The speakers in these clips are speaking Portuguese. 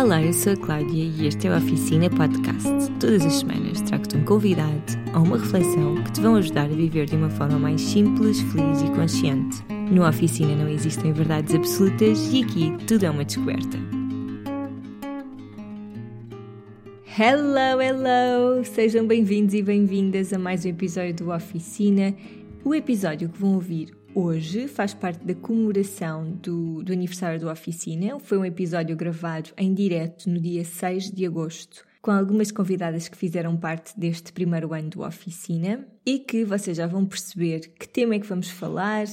Olá, eu sou a Cláudia e este é o Oficina Podcast. Todas as semanas trago-te um convidado ou uma reflexão que te vão ajudar a viver de uma forma mais simples, feliz e consciente. No Oficina não existem verdades absolutas e aqui tudo é uma descoberta. Hello, hello! Sejam bem-vindos e bem-vindas a mais um episódio do Oficina. O episódio que vão ouvir hoje faz parte da comemoração do, do aniversário do Oficina. Foi um episódio gravado em direto no dia 6 de agosto, com algumas convidadas que fizeram parte deste primeiro ano do Oficina e que vocês já vão perceber que tema é que vamos falar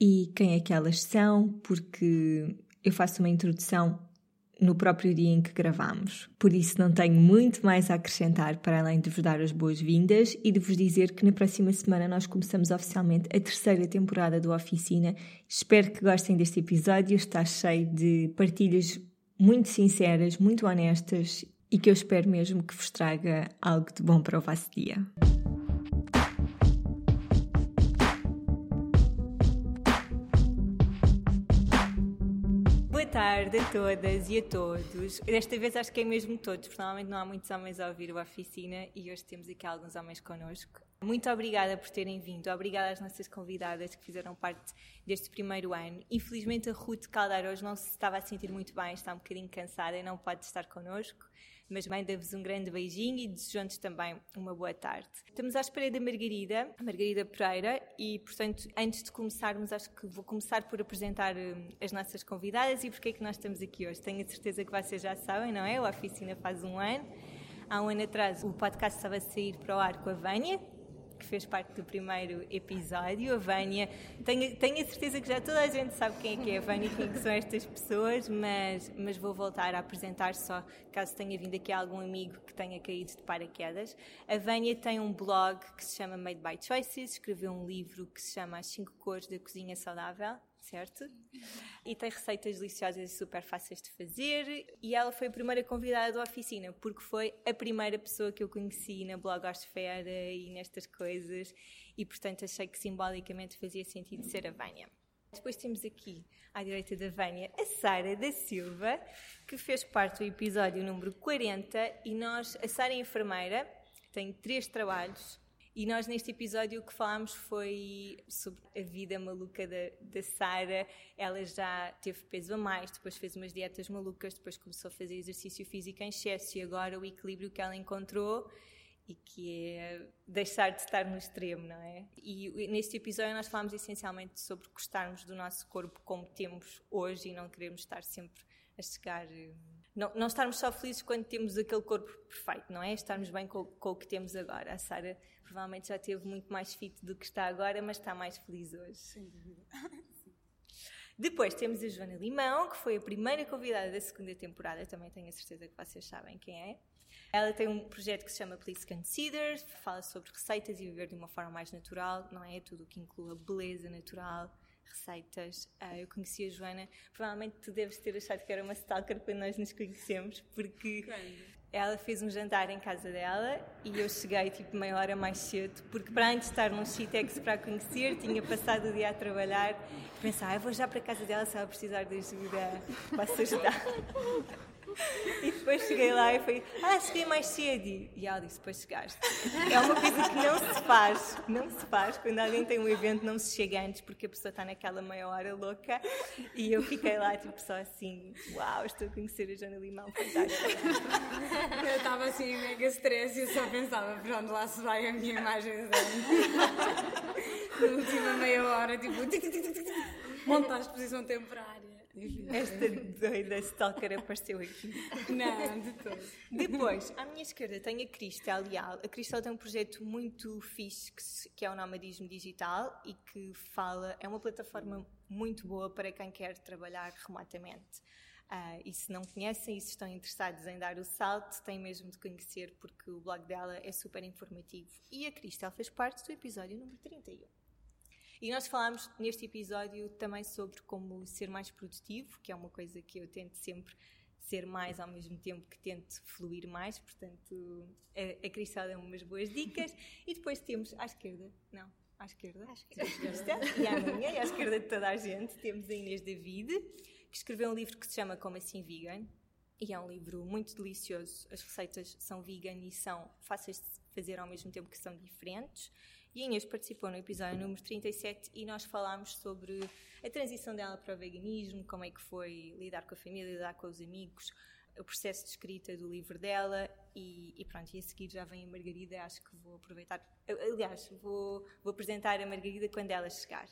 e quem é que elas são, porque eu faço uma introdução no próprio dia em que gravamos. Por isso não tenho muito mais a acrescentar para além de vos dar as boas-vindas e de vos dizer que na próxima semana nós começamos oficialmente a terceira temporada do Oficina. Espero que gostem deste episódio, está cheio de partilhas muito sinceras, muito honestas e que eu espero mesmo que vos traga algo de bom para o vosso dia. Tarde a todas e a todos. Desta vez acho que é mesmo todos, porque normalmente não há muitos homens a ouvir a oficina e hoje temos aqui alguns homens connosco. Muito obrigada por terem vindo, obrigada às nossas convidadas que fizeram parte deste primeiro ano. Infelizmente a Ruth Caldeira hoje não se estava a sentir muito bem, está um bocadinho cansada e não pode estar connosco mas manda-vos um grande beijinho e desejo-nos também uma boa tarde. Estamos à espera da Margarida, Margarida Pereira, e portanto, antes de começarmos, acho que vou começar por apresentar hum, as nossas convidadas e porque é que nós estamos aqui hoje. Tenho a certeza que vocês já sabem, não é? A oficina faz um ano. Há um ano atrás o podcast estava a sair para o ar com a Vânia, que fez parte do primeiro episódio, a Vânia. Tenho, tenho a certeza que já toda a gente sabe quem é que é a Vânia e quem é são estas pessoas, mas, mas vou voltar a apresentar só caso tenha vindo aqui algum amigo que tenha caído de paraquedas. A Vânia tem um blog que se chama Made by Choices, escreveu um livro que se chama As 5 Cores da Cozinha Saudável certo? E tem receitas deliciosas e super fáceis de fazer. E ela foi a primeira convidada da oficina, porque foi a primeira pessoa que eu conheci na blogosfera e nestas coisas. E, portanto, achei que simbolicamente fazia sentido ser a Vânia. Depois temos aqui, à direita da Vânia, a Sara da Silva, que fez parte do episódio número 40. E nós, a Sara é enfermeira, tem três trabalhos e nós neste episódio o que falámos foi sobre a vida maluca da, da Sara. Ela já teve peso a mais, depois fez umas dietas malucas, depois começou a fazer exercício físico em excesso e agora o equilíbrio que ela encontrou e que é deixar de estar no extremo, não é? E neste episódio nós falámos essencialmente sobre gostarmos do nosso corpo como temos hoje e não queremos estar sempre a chegar não, não estarmos só felizes quando temos aquele corpo perfeito, não é? Estarmos bem com, com o que temos agora. A Sara provavelmente já teve muito mais fit do que está agora, mas está mais feliz hoje. Sem dúvida. Depois temos a Joana Limão, que foi a primeira convidada da segunda temporada, também tenho a certeza que vocês sabem quem é. Ela tem um projeto que se chama Please Consider, fala sobre receitas e viver de uma forma mais natural, não é? Tudo o que inclui a beleza natural, receitas. Uh, eu conheci a Joana, provavelmente tu deves ter achado que era uma stalker quando nós nos conhecemos, porque Quando? ela fez um jantar em casa dela e eu cheguei tipo meia hora mais cedo, porque para antes de estar num Citex para a conhecer, tinha passado o dia a trabalhar e pensava, ah, vou já para a casa dela se ela precisar de ajuda, posso ajudar. E depois cheguei lá e falei, ah, cheguei mais cedo. E ela disse, depois chegaste. É uma coisa que não se faz, não se faz. Quando alguém tem um evento, não se chega antes, porque a pessoa está naquela meia hora louca. E eu fiquei lá, tipo, só assim, uau, estou a conhecer a Jana Limão, fantástico. Eu estava assim, mega stress e eu só pensava, pronto, lá se vai a minha imagem Na última meia hora, tipo, montar a exposição temporária. Esta doida stalker apareceu aqui. Não, de todo. Depois, à minha esquerda tenho a Cristal Leal. A Cristal tem um projeto muito fixe que é o Nomadismo Digital e que fala, é uma plataforma muito boa para quem quer trabalhar remotamente. Uh, e se não conhecem e se estão interessados em dar o salto, têm mesmo de conhecer porque o blog dela é super informativo. E a Cristal fez parte do episódio número 31. E nós falámos neste episódio também sobre como ser mais produtivo, que é uma coisa que eu tento sempre ser mais ao mesmo tempo que tento fluir mais, portanto a, a Cristal deu umas boas dicas. e depois temos à esquerda, não, à esquerda, à esquerda. e à minha e à esquerda de toda a gente, temos a Inês David, que escreveu um livro que se chama Como Assim Vegan, e é um livro muito delicioso. As receitas são vegan e são fáceis de fazer ao mesmo tempo que são diferentes. E Inês participou no episódio número 37 e nós falámos sobre a transição dela para o veganismo, como é que foi lidar com a família, lidar com os amigos, o processo de escrita do livro dela e, e, pronto, e a seguir já vem a Margarida, acho que vou aproveitar, aliás, vou, vou apresentar a Margarida quando ela chegar.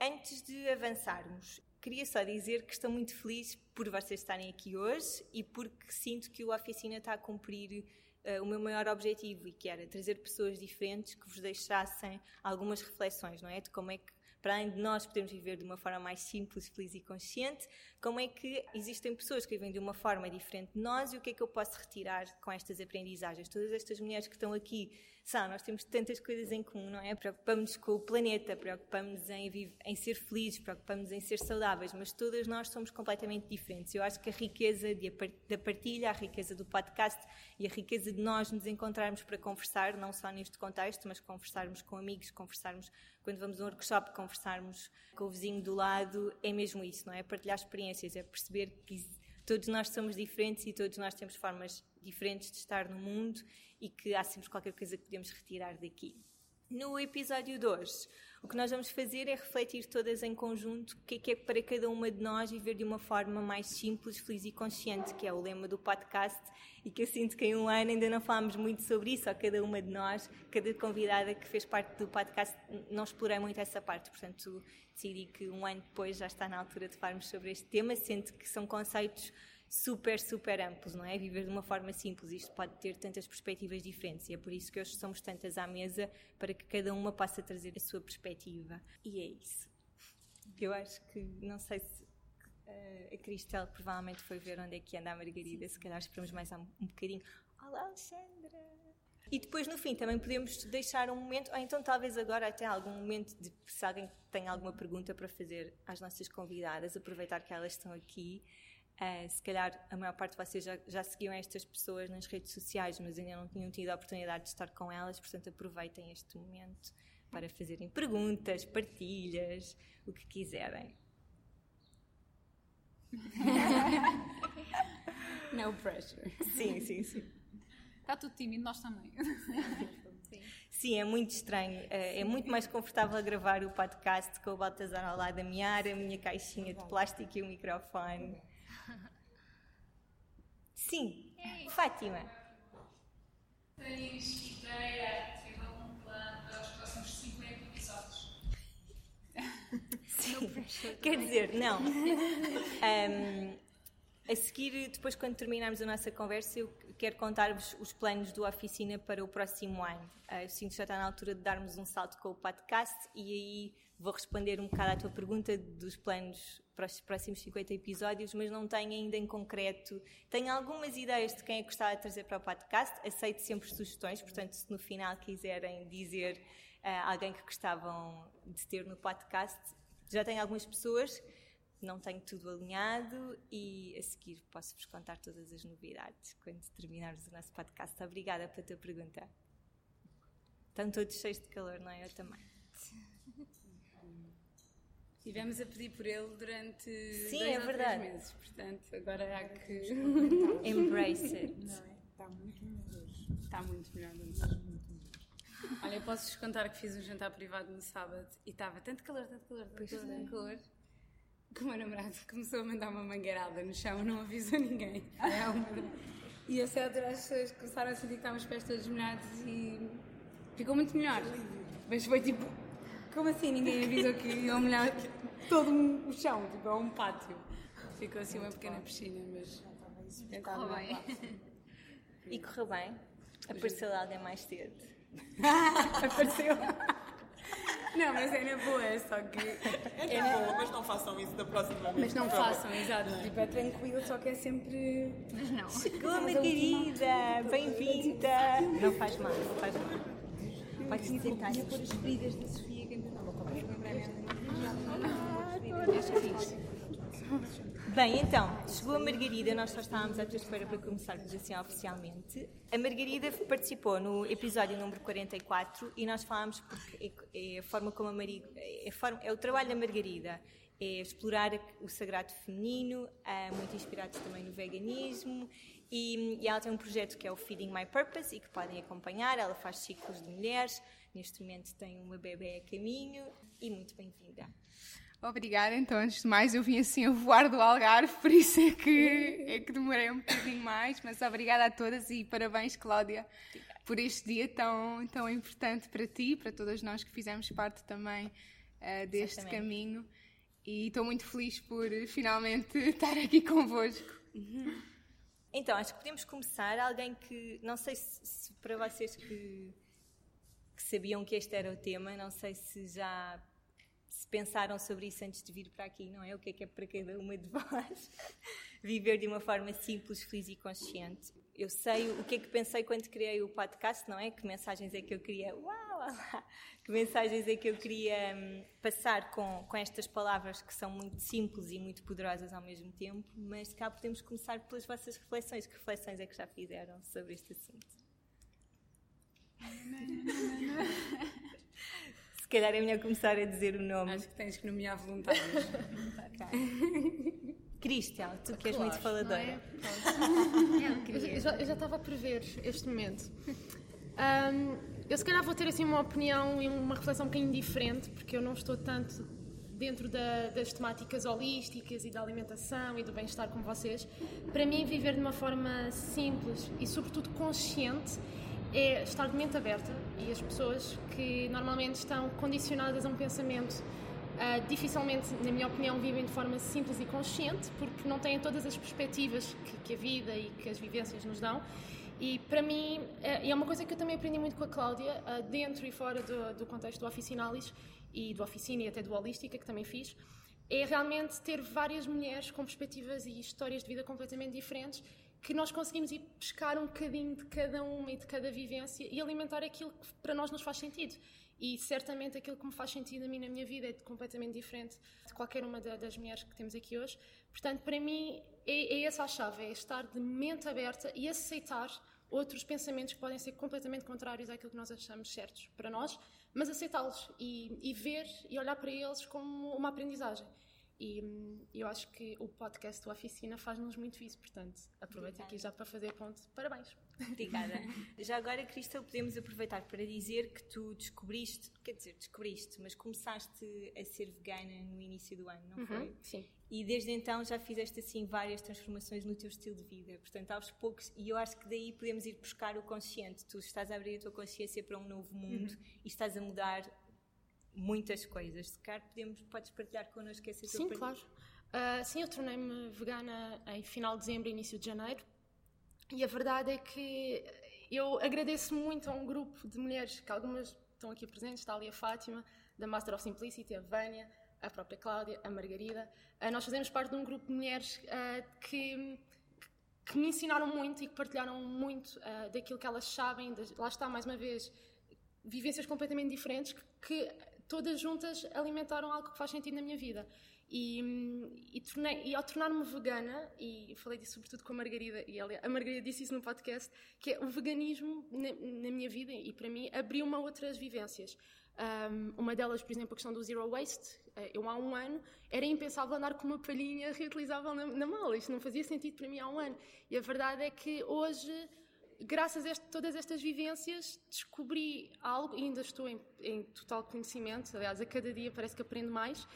Antes de avançarmos, queria só dizer que estou muito feliz por vocês estarem aqui hoje e porque sinto que o Oficina está a cumprir uh, o meu maior objetivo e que era trazer pessoas diferentes que vos deixassem algumas reflexões, não é? De como é que para além de nós podermos viver de uma forma mais simples, feliz e consciente, como é que existem pessoas que vivem de uma forma diferente de nós e o que é que eu posso retirar com estas aprendizagens? Todas estas mulheres que estão aqui nós temos tantas coisas em comum, não é? Preocupamos-nos com o planeta, preocupamos-nos em, em ser felizes, preocupamos-nos em ser saudáveis, mas todas nós somos completamente diferentes. Eu acho que a riqueza de, da partilha, a riqueza do podcast e a riqueza de nós nos encontrarmos para conversar, não só neste contexto, mas conversarmos com amigos, conversarmos quando vamos a um workshop, conversarmos com o vizinho do lado, é mesmo isso, não é? Partilhar experiências, é perceber que todos nós somos diferentes e todos nós temos formas diferentes de estar no mundo e que há sempre qualquer coisa que podemos retirar daqui. No episódio 2, o que nós vamos fazer é refletir todas em conjunto o que é que é para cada uma de nós viver de uma forma mais simples, feliz e consciente, que é o lema do podcast e que eu sinto que em um ano ainda não falámos muito sobre isso, a cada uma de nós, cada convidada que fez parte do podcast, não explorei muito essa parte, portanto decidi que um ano depois já está na altura de falarmos sobre este tema, sendo que são conceitos super, super amplos, não é? Viver de uma forma simples, isto pode ter tantas perspectivas diferentes e é por isso que hoje somos tantas à mesa para que cada uma possa trazer a sua perspectiva. E é isso. Eu acho que, não sei se uh, a Cristel provavelmente foi ver onde é que anda a Margarida, se calhar esperamos mais um, um bocadinho. Olá, Alexandra! E depois, no fim, também podemos deixar um momento, ou então talvez agora até algum momento de se alguém tem alguma pergunta para fazer às nossas convidadas, aproveitar que elas estão aqui Uh, se calhar a maior parte de vocês já, já, seguiam estas pessoas nas redes sociais, mas ainda não tinham tido a oportunidade de estar com elas, portanto aproveitem este momento para fazerem perguntas, partilhas, o que quiserem. no pressure. Sim, sim, sim. Está tudo tímido, nós também. Sim. sim, é muito estranho. É, é muito mais confortável gravar o podcast com o Baltazar ao lado da minha área, a minha caixinha de plástico e o microfone. Sim, Ei. Fátima. Tens ideia de algum plano para os próximos 50 episódios? Sim. Quer dizer, não. Um, a seguir, depois, quando terminarmos a nossa conversa, eu quero contar-vos os planos do Oficina para o próximo ano. Uh, eu sinto que já está na altura de darmos um salto com o podcast e aí vou responder um bocado à tua pergunta dos planos para os próximos 50 episódios, mas não tenho ainda em concreto. Tenho algumas ideias de quem é que gostava de trazer para o podcast, aceito sempre sugestões, portanto, se no final quiserem dizer uh, alguém que gostavam de ter no podcast, já tenho algumas pessoas, não tenho tudo alinhado e a seguir posso-vos contar todas as novidades quando terminarmos o nosso podcast. Obrigada pela tua pergunta. Estão todos cheios de calor, não é? Eu também. Estivemos a pedir por ele durante Sim, dois é ou verdade. três meses, portanto agora há que embrace it. Está muito melhor hoje. Está muito melhor hoje. Olha, eu posso-vos contar que fiz um jantar privado no sábado e estava tanto calor, tanto calor, tanto calor, tanto calor, que o meu namorado começou a mandar uma mangueirada no chão, não avisou ninguém. E a certa altura as pessoas começaram a sentir que estávamos pés todos molhados e ficou muito melhor. Mas foi tipo, como assim ninguém avisou que iam molhar todo o chão, tipo, é um pátio. Ficou assim uma pequena piscina, mas Correu bem. E correu bem. Apareceu alguém mais cedo. Apareceu. Não, mas é na boa, é só que. É bom, mas não façam isso da próxima vez. Mas não façam, exato. Tipo, é tranquilo, só que é sempre. Mas não. Chegou a Margarida! Bem-vinda! Não faz mal, não faz mal. Podes sentar. Ia pôr as feridas da Sofia que ainda não Bem, então, chegou a Margarida, nós só estávamos à tua espera para começarmos assim oficialmente. A Margarida participou no episódio número 44 e nós falámos porque é, é a forma como a Margarida. É, é o trabalho da Margarida é explorar o sagrado feminino, uh, muito inspirados também no veganismo. E, e, ela tem um projeto que é o Feeding My Purpose e que podem acompanhar. Ela faz ciclos de mulheres, neste momento tem uma bebê a caminho e muito bem-vinda. Obrigada, então, antes de mais, eu vim assim a voar do Algarve, por isso é que, é que demorei um bocadinho mais, mas obrigada a todas e parabéns, Cláudia, obrigada. por este dia tão, tão importante para ti, para todas nós que fizemos parte também uh, deste Exatamente. caminho e estou muito feliz por finalmente estar aqui convosco. Uhum. Então, acho que podemos começar. Alguém que, não sei se, se para vocês que, que sabiam que este era o tema, não sei se já se pensaram sobre isso antes de vir para aqui, não é? O que é que é para cada uma de vós viver de uma forma simples, feliz e consciente. Eu sei o que é que pensei quando criei o podcast, não é? Que mensagens é que eu queria. Uau! Que mensagens é que eu queria hum, passar com, com estas palavras que são muito simples e muito poderosas ao mesmo tempo, mas cá podemos começar pelas vossas reflexões. Que reflexões é que já fizeram sobre este assunto? Se calhar é melhor começar a dizer o nome. Acho que tens que nomear voluntários. Cristian, tu que és claro, muito faladora. É? eu, já, eu já estava a prever este momento. Um, eu se calhar vou ter assim uma opinião e uma reflexão um bocadinho diferente, porque eu não estou tanto dentro da, das temáticas holísticas e da alimentação e do bem-estar como vocês. Para mim, viver de uma forma simples e, sobretudo, consciente é estar de mente aberta e as pessoas que normalmente estão condicionadas a um pensamento uh, dificilmente, na minha opinião, vivem de forma simples e consciente porque não têm todas as perspectivas que, que a vida e que as vivências nos dão. E para mim, uh, é uma coisa que eu também aprendi muito com a Cláudia, uh, dentro e fora do, do contexto do Oficinalis e do Oficina e até do Holística, que também fiz, é realmente ter várias mulheres com perspectivas e histórias de vida completamente diferentes que nós conseguimos ir pescar um bocadinho de cada uma e de cada vivência e alimentar aquilo que para nós nos faz sentido. E certamente aquilo que me faz sentido a mim na minha vida é completamente diferente de qualquer uma das mulheres que temos aqui hoje. Portanto, para mim, é, é essa a chave: é estar de mente aberta e aceitar outros pensamentos que podem ser completamente contrários àquilo que nós achamos certos para nós, mas aceitá-los e, e ver e olhar para eles como uma aprendizagem. E hum, eu acho que o podcast da Oficina faz-nos muito isso, portanto, aproveito aqui já para fazer ponto. Parabéns. Obrigada. já agora, Cristal, podemos aproveitar para dizer que tu descobriste, quer dizer, descobriste, mas começaste a ser vegana no início do ano, não uhum, foi? Sim. E desde então já fizeste assim várias transformações no teu estilo de vida. Portanto, aos poucos, e eu acho que daí podemos ir buscar o consciente. Tu estás a abrir a tua consciência para um novo mundo uhum. e estás a mudar muitas coisas. Se calhar podemos, podes partilhar connosco essa Sim, claro. Uh, sim, eu tornei-me vegana em final de dezembro, início de janeiro. E a verdade é que eu agradeço muito a um grupo de mulheres, que algumas estão aqui presentes, está ali a Fátima, da Master of Simplicity, a Vânia, a própria Cláudia, a Margarida. Uh, nós fazemos parte de um grupo de mulheres uh, que, que me ensinaram muito e que partilharam muito daquilo que elas sabem. De, lá está, mais uma vez, vivências completamente diferentes que, que todas juntas alimentaram algo que faz sentido na minha vida. E, e, tornei, e ao tornar-me vegana, e falei disso sobretudo com a Margarida, e ela, a Margarida disse isso no podcast, que é o veganismo na, na minha vida e para mim abriu-me a outras vivências. Um, uma delas, por exemplo, a questão do zero waste. Eh, eu há um ano era impensável andar com uma palhinha reutilizável na, na mala, isto não fazia sentido para mim há um ano. E a verdade é que hoje graças a este, todas estas vivências, descobri algo, e ainda estou em, em, total conhecimento, aliás, a cada dia parece que aprendo mais,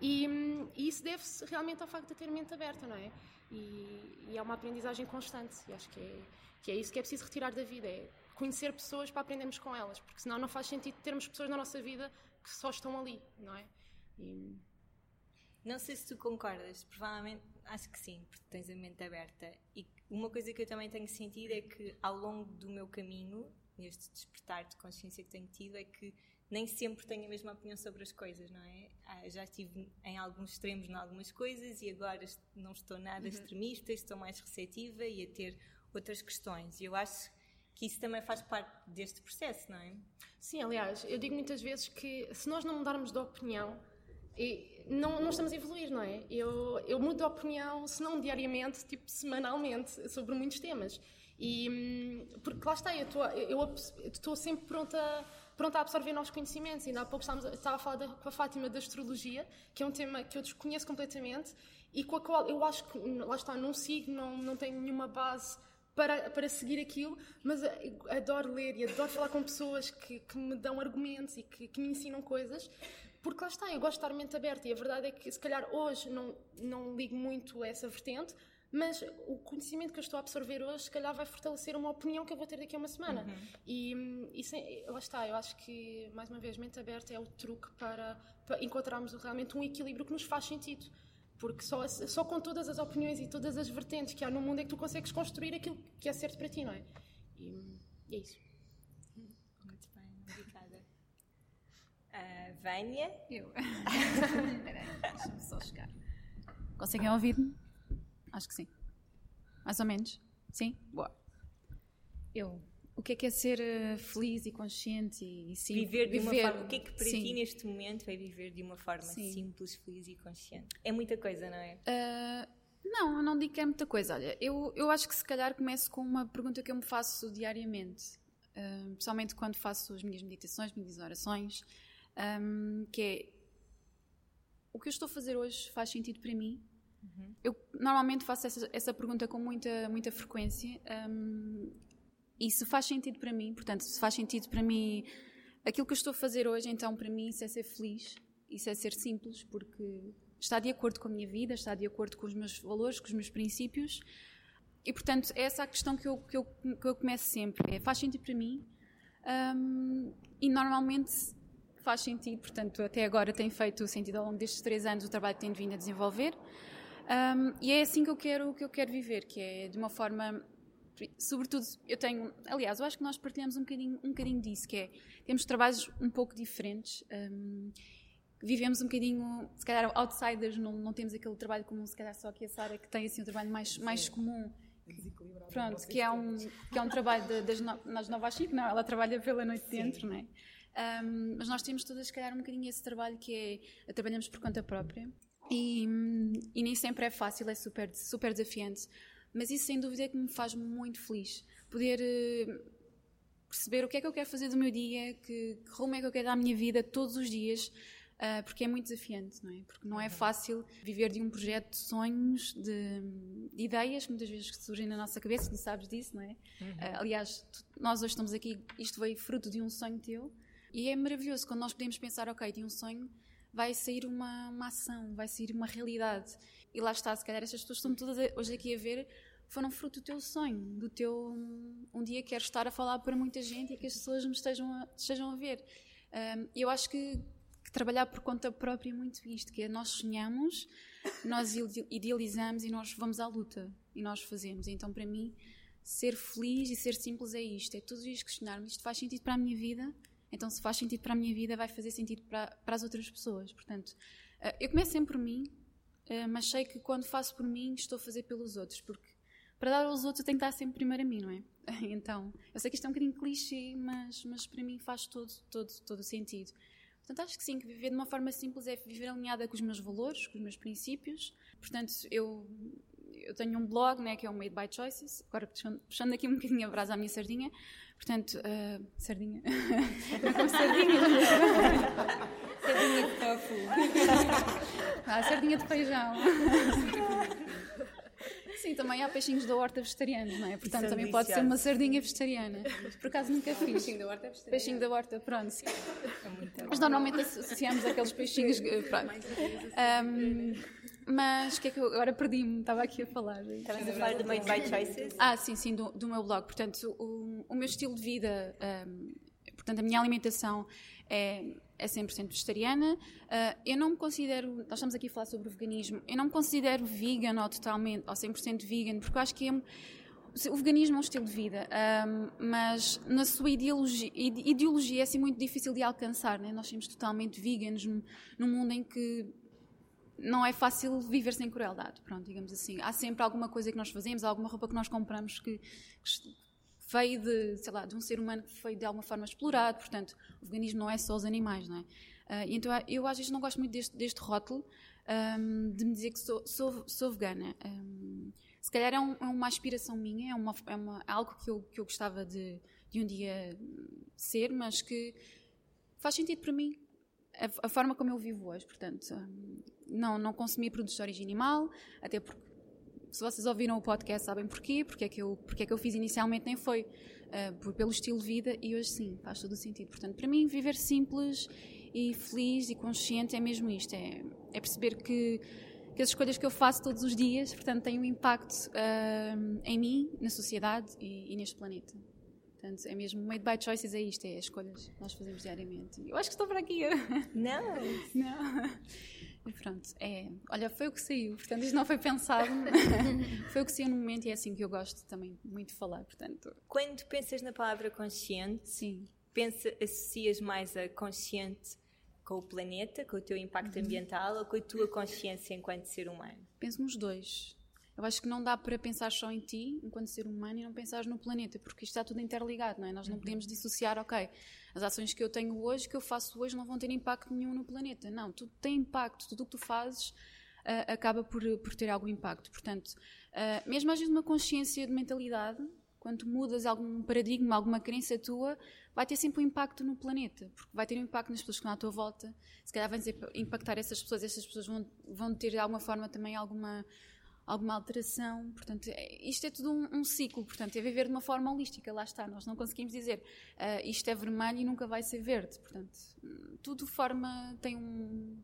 e, e isso deve-se realmente ao facto de ter mente aberta, não é? E, e, é uma aprendizagem constante, e acho que é, que é isso que é preciso retirar da vida, é conhecer pessoas para aprendermos com elas, porque senão não faz sentido termos pessoas na nossa vida que só estão ali, não é? E... Não sei se tu concordas, provavelmente acho que sim, porque tens a mente aberta. E uma coisa que eu também tenho sentido é que ao longo do meu caminho, neste despertar de consciência que tenho tido, é que nem sempre tenho a mesma opinião sobre as coisas, não é? Ah, já estive em alguns extremos em algumas coisas e agora não estou nada uhum. extremista, estou mais receptiva e a ter outras questões. E eu acho que isso também faz parte deste processo, não é? Sim, aliás, eu digo muitas vezes que se nós não mudarmos de opinião, não, não estamos a evoluir, não é? Eu, eu mudo de opinião, se não diariamente, tipo semanalmente, sobre muitos temas. E, hum, porque lá está, eu estou, eu estou sempre pronta pronta a absorver novos conhecimentos. Ainda há pouco estávamos, estava a falar da, com a Fátima da astrologia, que é um tema que eu desconheço completamente e com a qual eu acho que, lá está, não sigo, não, não tenho nenhuma base para, para seguir aquilo, mas adoro ler e adoro falar com pessoas que, que me dão argumentos e que, que me ensinam coisas. Porque lá está, eu gosto de estar mente aberta e a verdade é que se calhar hoje não, não ligo muito a essa vertente, mas o conhecimento que eu estou a absorver hoje, se calhar vai fortalecer uma opinião que eu vou ter daqui a uma semana. Uhum. E, e sem, lá está, eu acho que, mais uma vez, mente aberta é o truque para, para encontrarmos realmente um equilíbrio que nos faz sentido. Porque só, só com todas as opiniões e todas as vertentes que há no mundo é que tu consegues construir aquilo que é certo para ti, não é? E, e é isso. Muito bem, obrigada. Uh, Vânia? Eu. Deixa-me só chegar. Conseguem ouvir-me? Acho que sim. Mais ou menos. Sim? Boa. Eu. O que é que é ser uh, feliz e consciente e, e sim, viver de viver, uma forma. O que é que para sim. ti neste momento é viver de uma forma sim. simples, feliz e consciente? É muita coisa, não é? Uh, não, eu não digo que é muita coisa. Olha, eu, eu acho que se calhar começo com uma pergunta que eu me faço diariamente, uh, especialmente quando faço as minhas meditações, minhas orações, um, que é o que eu estou a fazer hoje faz sentido para mim? Uhum. Eu normalmente faço essa, essa, pergunta com muita, muita frequência. Um, e se faz sentido para mim, portanto, se faz sentido para mim aquilo que eu estou a fazer hoje, então para mim isso é ser feliz, isso é ser simples, porque está de acordo com a minha vida, está de acordo com os meus valores, com os meus princípios. E portanto, é essa a questão que eu, que eu, que eu começo sempre: é, faz sentido para mim? Um, e normalmente faz sentido, portanto, até agora tem feito sentido ao longo destes três anos o trabalho que tenho vindo a desenvolver. Um, e é assim que eu quero que eu quero viver, que é de uma forma sobretudo eu tenho, aliás, eu acho que nós partilhamos um bocadinho, um bocadinho disso, que é temos trabalhos um pouco diferentes. Um, vivemos um bocadinho, se calhar outsiders, não, não temos aquele trabalho comum, se calhar só aqui a Sara que tem assim um trabalho mais, mais comum. Pronto, que é um, que é um trabalho de, das, no, nas Novas Chico, não, ela trabalha pela noite Sim. dentro, não é? Um, mas nós temos todas, se calhar, um bocadinho esse trabalho que é, trabalhamos por conta própria. E, e, nem sempre é fácil, é super, super desafiante. Mas isso, sem dúvida, é que me faz muito feliz. Poder uh, perceber o que é que eu quero fazer do meu dia, que, que rumo é que eu quero dar à minha vida todos os dias, uh, porque é muito desafiante, não é? Porque não é uhum. fácil viver de um projeto de sonhos, de, de ideias que muitas vezes surgem na nossa cabeça, tu sabes disso, não é? Uhum. Uh, aliás, tu, nós hoje estamos aqui, isto veio fruto de um sonho teu, e é maravilhoso quando nós podemos pensar, ok, de um sonho vai sair uma, uma ação, vai sair uma realidade. E lá está, se calhar estas pessoas estão todas hoje aqui a ver, foram fruto do teu sonho, do teu. Um dia quero estar a falar para muita gente e que as pessoas me estejam a, estejam a ver. Um, eu acho que, que, trabalhar por conta própria é muito isto, que é nós sonhamos, nós idealizamos e nós vamos à luta e nós fazemos. Então, para mim, ser feliz e ser simples é isto: é todos os dias questionarmos isto faz sentido para a minha vida então, se faz sentido para a minha vida, vai fazer sentido para, para as outras pessoas. Portanto, eh, eu começo sempre por mim, mas sei que quando faço por mim, estou a fazer pelos outros, porque para dar aos outros eu tenho que dar sempre primeiro a mim, não é? Então, eu sei que isto é um bocadinho clichê, mas, mas para mim faz todo, todo, todo o sentido. Portanto, acho que sim, que viver de uma forma simples é viver alinhada com os meus valores, com os meus princípios. Portanto, eu eu tenho um blog, né, que é o Made by Choices, agora puxando, puxando aqui um bocadinho a brasa à minha sardinha. Portanto, uh, sardinha. Não como sardinha. sardinha de tofu. Ah, sardinha de feijão. Sim, também há peixinhos da horta vegetarianos, não é? Portanto, também pode ser uma sardinha vegetariana. Por acaso nunca fiz. Peixinho da horta é vegetariano. Peixinho da horta, pronto. É Mas normalmente associamos aqueles peixinhos. Pronto. Um, mas o que é que eu agora perdi-me? Estava aqui a falar. Estavas a falar do Made by Choices? Ah, sim, sim, do, do meu blog. Portanto, o, o meu estilo de vida, um, portanto, a minha alimentação é, é 100% vegetariana. Uh, eu não me considero, nós estamos aqui a falar sobre o veganismo, eu não me considero vegan ou totalmente, ou 100% vegan, porque eu acho que é, o veganismo é um estilo de vida, um, mas na sua ideologia, ideologia é assim muito difícil de alcançar. Né? Nós somos totalmente veganos num, num mundo em que não é fácil viver sem crueldade, pronto, digamos assim. Há sempre alguma coisa que nós fazemos, alguma roupa que nós compramos que, que veio de, sei lá, de um ser humano que foi de alguma forma explorado, portanto, o veganismo não é só os animais, não é? Uh, então eu às vezes não gosto muito deste, deste rótulo um, de me dizer que sou, sou, sou vegana. Um, se calhar é, um, é, uma aspiração minha, é, uma, é uma, algo que eu, que eu gostava de, de um dia ser, mas que faz sentido para mim. A, a, forma como eu vivo hoje, portanto, não, não produtos de origem animal, até porque se vocês ouviram o podcast sabem porquê, porque é que eu, porque é que eu fiz inicialmente nem foi uh, por, pelo estilo de vida e hoje sim, faz todo o sentido. Portanto, para mim viver simples e feliz e consciente é mesmo isto, é, é perceber que que as escolhas que eu faço todos os dias, portanto, têm um impacto uh, em mim, na sociedade e, e, neste planeta. Portanto, é mesmo made by choices, é isto, é as escolhas que nós fazemos diariamente. Eu acho que estou por aqui. Não. não. E pronto, é. Olha, foi o que saiu, portanto, isto não foi pensado. foi o que saiu no momento e é assim que eu gosto também muito de falar, portanto. Quando pensas na palavra consciente, Sim. Pensa, associas mais a consciente com o planeta, com o teu impacto uhum. ambiental ou com a tua consciência enquanto ser humano? Penso nos dois. Eu acho que não dá para pensar só em ti, enquanto ser humano, e não pensar no planeta, porque isto está tudo interligado, não é? Nós não uhum. podemos dissociar, ok, as ações que eu tenho hoje, que eu faço hoje, não vão ter impacto nenhum no planeta. Não, tudo tem impacto, tudo o que tu fazes uh, acaba por, por ter algum impacto. Portanto, uh, mesmo às vezes uma consciência de mentalidade, quando mudas algum paradigma, alguma crença tua, vai ter sempre um impacto no planeta, porque vai ter um impacto nas pessoas que estão à tua volta. Se calhar vai impactar essas pessoas, essas pessoas vão, vão ter de alguma forma também alguma, alguma alteração. Portanto, é, isto é tudo um, um, ciclo, portanto, é viver de uma forma holística, lá está. Nós não conseguimos dizer uh, isto é vermelho e nunca vai ser verde. Portanto, tudo forma, tem um.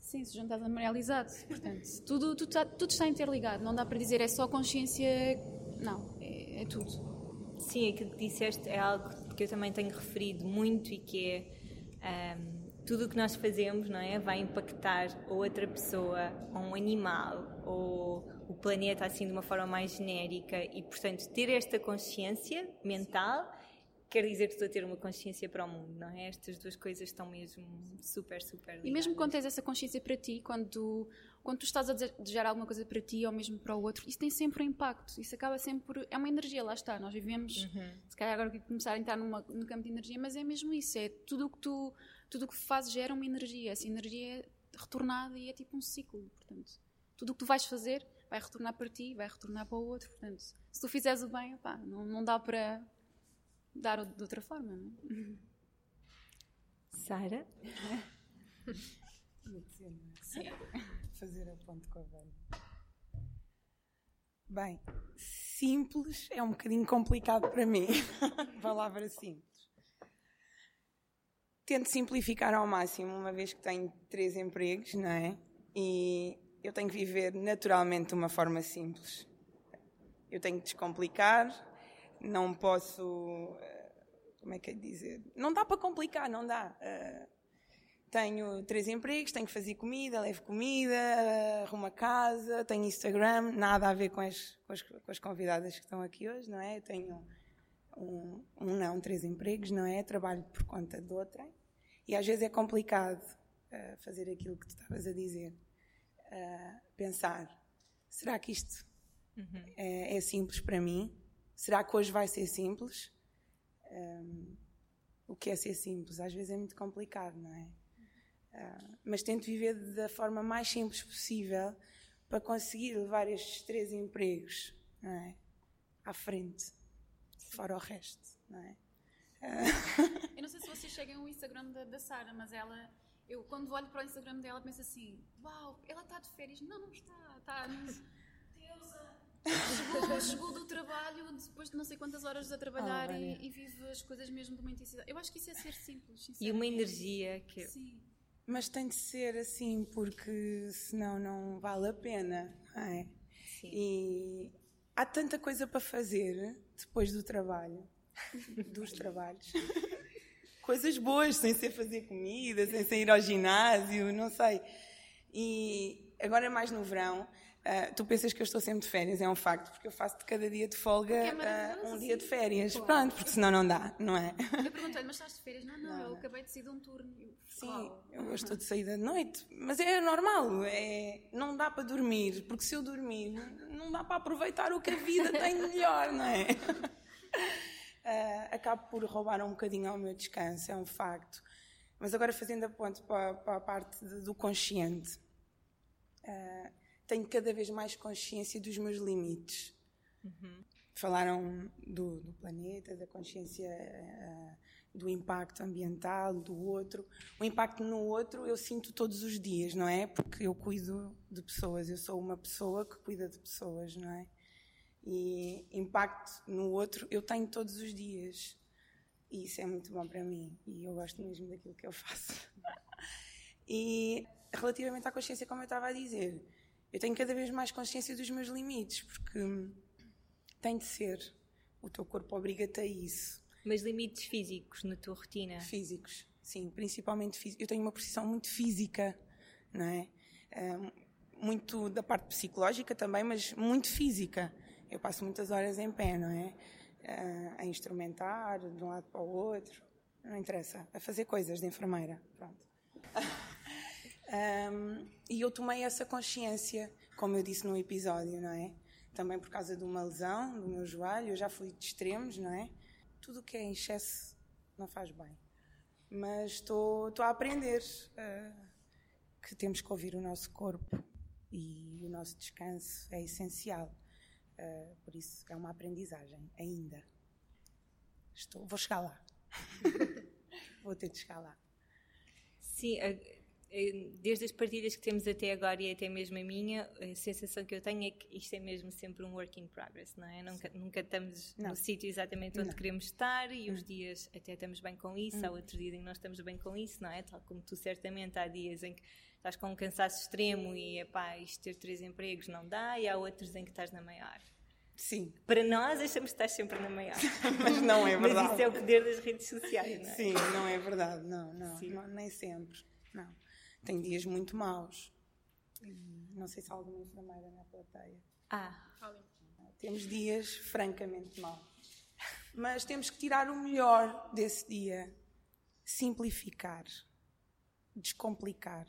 Sim, se juntares amarelo, exato. Portanto, tudo, tudo, está, tudo está interligado. Não dá para dizer é só consciência não, é, é tudo. Sim, aquilo que disseste é algo que eu também tenho referido muito e que é um, tudo o que nós fazemos não é, vai impactar outra pessoa, ou um animal, ou o planeta assim de uma forma mais genérica e, portanto, ter esta consciência mental quer dizer que estou a ter uma consciência para o mundo, não é? Estas duas coisas estão mesmo super, super ligadas. E mesmo quando tens essa consciência para ti, quando tu, quando tu estás a desejar alguma coisa para ti ou mesmo para o outro, isso tem sempre um impacto. Isso acaba sempre por... É uma energia, lá está. Nós vivemos, uhum. se calhar agora que começar a entrar numa, num campo de energia, mas é mesmo isso. É tudo o que tu, tudo o que fazes gera uma energia. Essa energia é retornada e é tipo um ciclo, portanto. Tudo o que tu vais fazer vai retornar para ti, vai retornar para o outro, portanto. Se tu fizeres o bem, opá, não, não dá para dar de outra forma, não é? Sara? Sim. Fazer a ponte com a velha. Bem, simples é um bocadinho complicado para mim. Palavra simples. Tento simplificar ao máximo, uma vez que tenho três empregos, não é? E eu tenho que viver naturalmente de uma forma simples. Eu tenho que descomplicar, não posso. Eh, como é que é dizer? Não dá para complicar, não dá. Uh, tenho três empregos, tenho que fazer comida, levo comida, arrumo a casa, tenho Instagram, nada a ver com as, com as, com as convidadas que estão aqui hoje, não é? Eu tenho um, um, não, três empregos, não é? Trabalho por conta de outra. E às vezes é complicado uh, fazer aquilo que tu estavas a dizer. Uh, pensar, será que isto uhum. é, é simples para mim? Será que hoje vai ser simples? Um, o que é ser simples? Às vezes é muito complicado, não é? Uh, mas tento viver da forma mais simples possível para conseguir levar estes três empregos é? à frente, fora o resto, não é? Uh... Eu não sei se vocês chegam ao Instagram da, da Sara, mas ela, eu quando olho para o Instagram dela penso assim: Uau, ela está de férias. Não, não está, está. Chegou, chegou, do trabalho depois de não sei quantas horas a trabalhar oh, e, e, vive as coisas mesmo de uma intensidade. Eu acho que isso é ser simples. E uma energia que. Sim. Mas tem de ser assim, porque senão não vale a pena. Não é? Sim. E há tanta coisa para fazer depois do trabalho, dos trabalhos. Coisas boas, sem ser fazer comida, sem ser ir ao ginásio, não sei. E agora é mais no verão. Uh, tu pensas que eu estou sempre de férias, é um facto, porque eu faço de cada dia de folga é uh, um dia de férias. Pô. Pronto, porque senão não dá, não é? Eu perguntei, mas estás de férias? Não, não, não, eu acabei de sair de um turno. Sim, eu estou de saída de noite, mas é normal, é, não dá para dormir, porque se eu dormir, não dá para aproveitar o que a vida tem melhor, não é? Uh, acabo por roubar um bocadinho ao meu descanso, é um facto. Mas agora fazendo a ponte para, para a parte de, do consciente. Uh, tenho cada vez mais consciência dos meus limites. Uhum. Falaram do, do, planeta, da consciência uh, do impacto ambiental, do outro. O impacto no outro eu sinto todos os dias, não é? Porque eu cuido de pessoas, eu sou uma pessoa que cuida de pessoas, não é? E impacto no outro eu tenho todos os dias. E isso é muito bom para mim. E eu gosto mesmo daquilo que eu faço. e relativamente à consciência, como eu estava a dizer, eu tenho cada vez mais consciência dos meus limites, porque tem de ser. O teu corpo obriga-te a isso. Mas limites físicos na tua rotina? Físicos, sim, principalmente físicos. Eu tenho uma posição muito física, não é? muito da parte psicológica também, mas muito física. Eu passo muitas horas em pé, não é? Uh, a instrumentar de um lado para o outro, não interessa, a fazer coisas de enfermeira, pronto. um, e eu tomei essa consciência, como eu disse no episódio, não é? Também por causa de uma lesão do meu joelho, eu já fui de extremos, não é? Tudo o que é em excesso não faz bem. Mas estou a aprender uh, que temos que ouvir o nosso corpo e o nosso descanso é essencial. Uh, por isso é uma aprendizagem ainda. Estou, vou chegar lá. vou ter de chegar lá. Sim, desde as partidas que temos até agora e até mesmo a minha, a sensação que eu tenho é que isto é mesmo sempre um work in progress, não é? Nunca, nunca estamos não. no sítio exatamente onde não. queremos estar e uns dias até estamos bem com isso, hum. há outros dias em que não estamos bem com isso, não é? Tal como tu certamente há dias em que estás com um cansaço extremo e, epá, isto ter três empregos não dá e há outros em que estás na maior. Sim. Para nós, achamos que estás sempre na maior. Mas não é verdade. Mas isso é o poder das redes sociais, não é? Sim, não é verdade. Não, não, não nem sempre. Não. Tem dias muito maus. Não sei se há alguma enfermeira na plateia. Ah. Temos dias francamente maus. Mas temos que tirar o melhor desse dia. Simplificar. Descomplicar.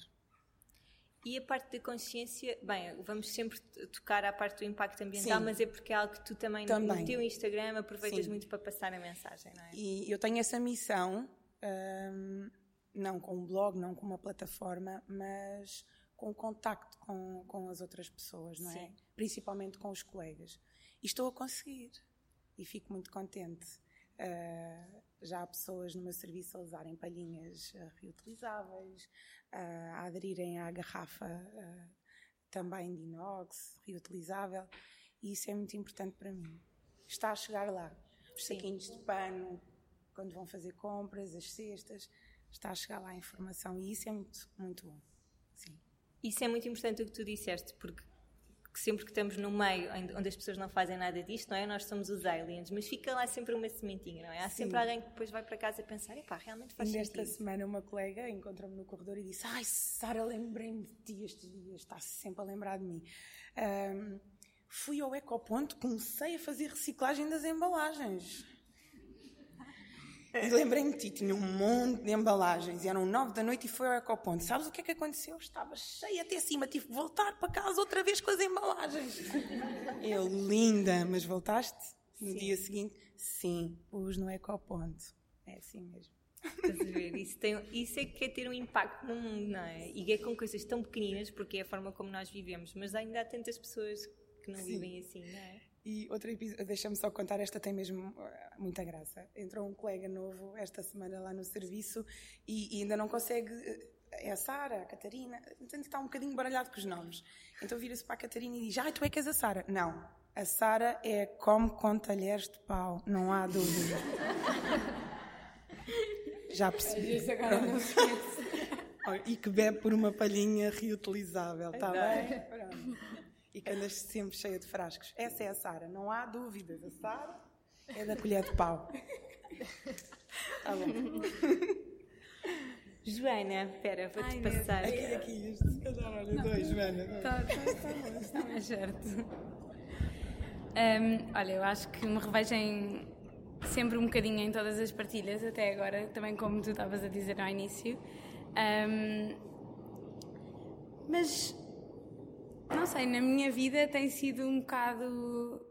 E a parte da consciência, bem, vamos sempre tocar à parte do impacto ambiental, Sim. mas é porque é algo que tu também, também. no teu Instagram aproveitas Sim. muito para passar a mensagem, não é? E eu tenho essa missão, hum, não com um blog, não com uma plataforma, mas com o contacto com, com as outras pessoas, não é? Sim. Principalmente com os colegas. E estou a conseguir. E fico muito contente. Uh, já há pessoas no meu serviço a usarem palhinhas uh, reutilizáveis, uh, a aderirem à garrafa também de inox, reutilizável, e isso é muito importante para mim. Está a chegar lá. Os Sim. saquinhos de pano, quando vão fazer compras, as cestas, está a chegar lá a informação, e isso é muito, muito bom. Sim. Isso é muito importante o que tu disseste, porque que sempre que estamos no meio onde as pessoas não fazem nada disto, não é? Nós somos os aliens, mas fica lá sempre uma sementinha, não é? Há Sim. sempre alguém que depois vai para casa a pensar, epá, realmente faz Nesta sentido. Semana uma colega encontrou-me no corredor e disse, ai Sara, lembrei-me de ti estes dias, está-se sempre a lembrar de mim. Um, fui ao Ecoponto, comecei a fazer reciclagem das embalagens. E lembrei-me de ti, tinha um monte de embalagens, e eram nove da noite e foi ao ecoponto. Sabes o que é que aconteceu? Estava cheia até cima, tive que voltar para casa outra vez com as embalagens. Eu, linda, mas voltaste no Sim. dia seguinte? Sim, pus no ecoponto. É assim mesmo. Estás a ver? Isso, tem, isso é que é ter um impacto no mundo, não é? E é com coisas tão pequeninas, porque é a forma como nós vivemos, mas ainda há tantas pessoas que não Sim. vivem assim, não é? E episódio, deixa-me só contar, esta tem mesmo eh, muita graça. Entrou um colega novo esta semana lá no serviço e, e ainda não consegue. Eh, é a Sara, a Catarina, então está um bocadinho baralhado com os nomes. Então vira-se para a Catarina e diz: Ah, tu é que és a Sara. Não, a Sara é como com talheres de pau, não há dúvida. Já percebi. agora não E que bebe por uma palhinha reutilizável, está bem? Pronto e que andas sempre cheia de frascos. Essa é a Sara, não há dúvidas. A Sara é da colher de pau. Tá bom. Joana, espera, vou-te passar. Aqui, aqui, este, se calhar, olha, dois, Joana. Está, está, está, está mais certo. Um, olha, eu acho que me revejo sempre um bocadinho em todas as partilhas, até agora, também como tu estavas a dizer ao início. Um, mas não sei, na minha vida tem sido um bocado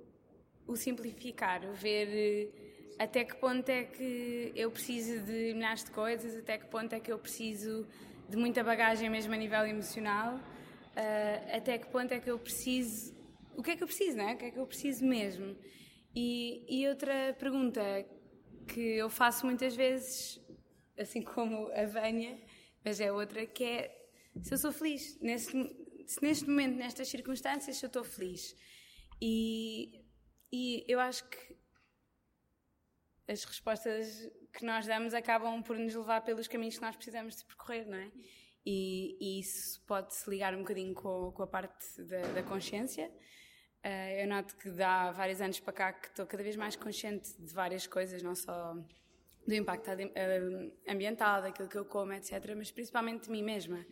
o simplificar, o ver eh, até que ponto é que eu preciso de milhares de coisas, até que ponto é que eu preciso de muita bagagem mesmo a nível emocional, uh, até que ponto é que eu preciso. O que é que eu preciso, não é? O que é que eu preciso mesmo? E, e outra pergunta que eu faço muitas vezes, assim como a Vânia, mas é outra, que é se eu sou feliz, nesse, se neste momento, nestas circunstâncias, se eu estou feliz. E, e eu acho que as respostas que nós damos acabam por nos levar pelos caminhos que nós precisamos de percorrer, não é? E, e isso pode-se ligar um bocadinho com, com a parte da, da consciência. Uh, eu noto que há vários anos para cá que estou cada vez mais consciente de várias coisas, não só do impacto ambiental, daquilo que eu como, etc., mas principalmente de mim mesma.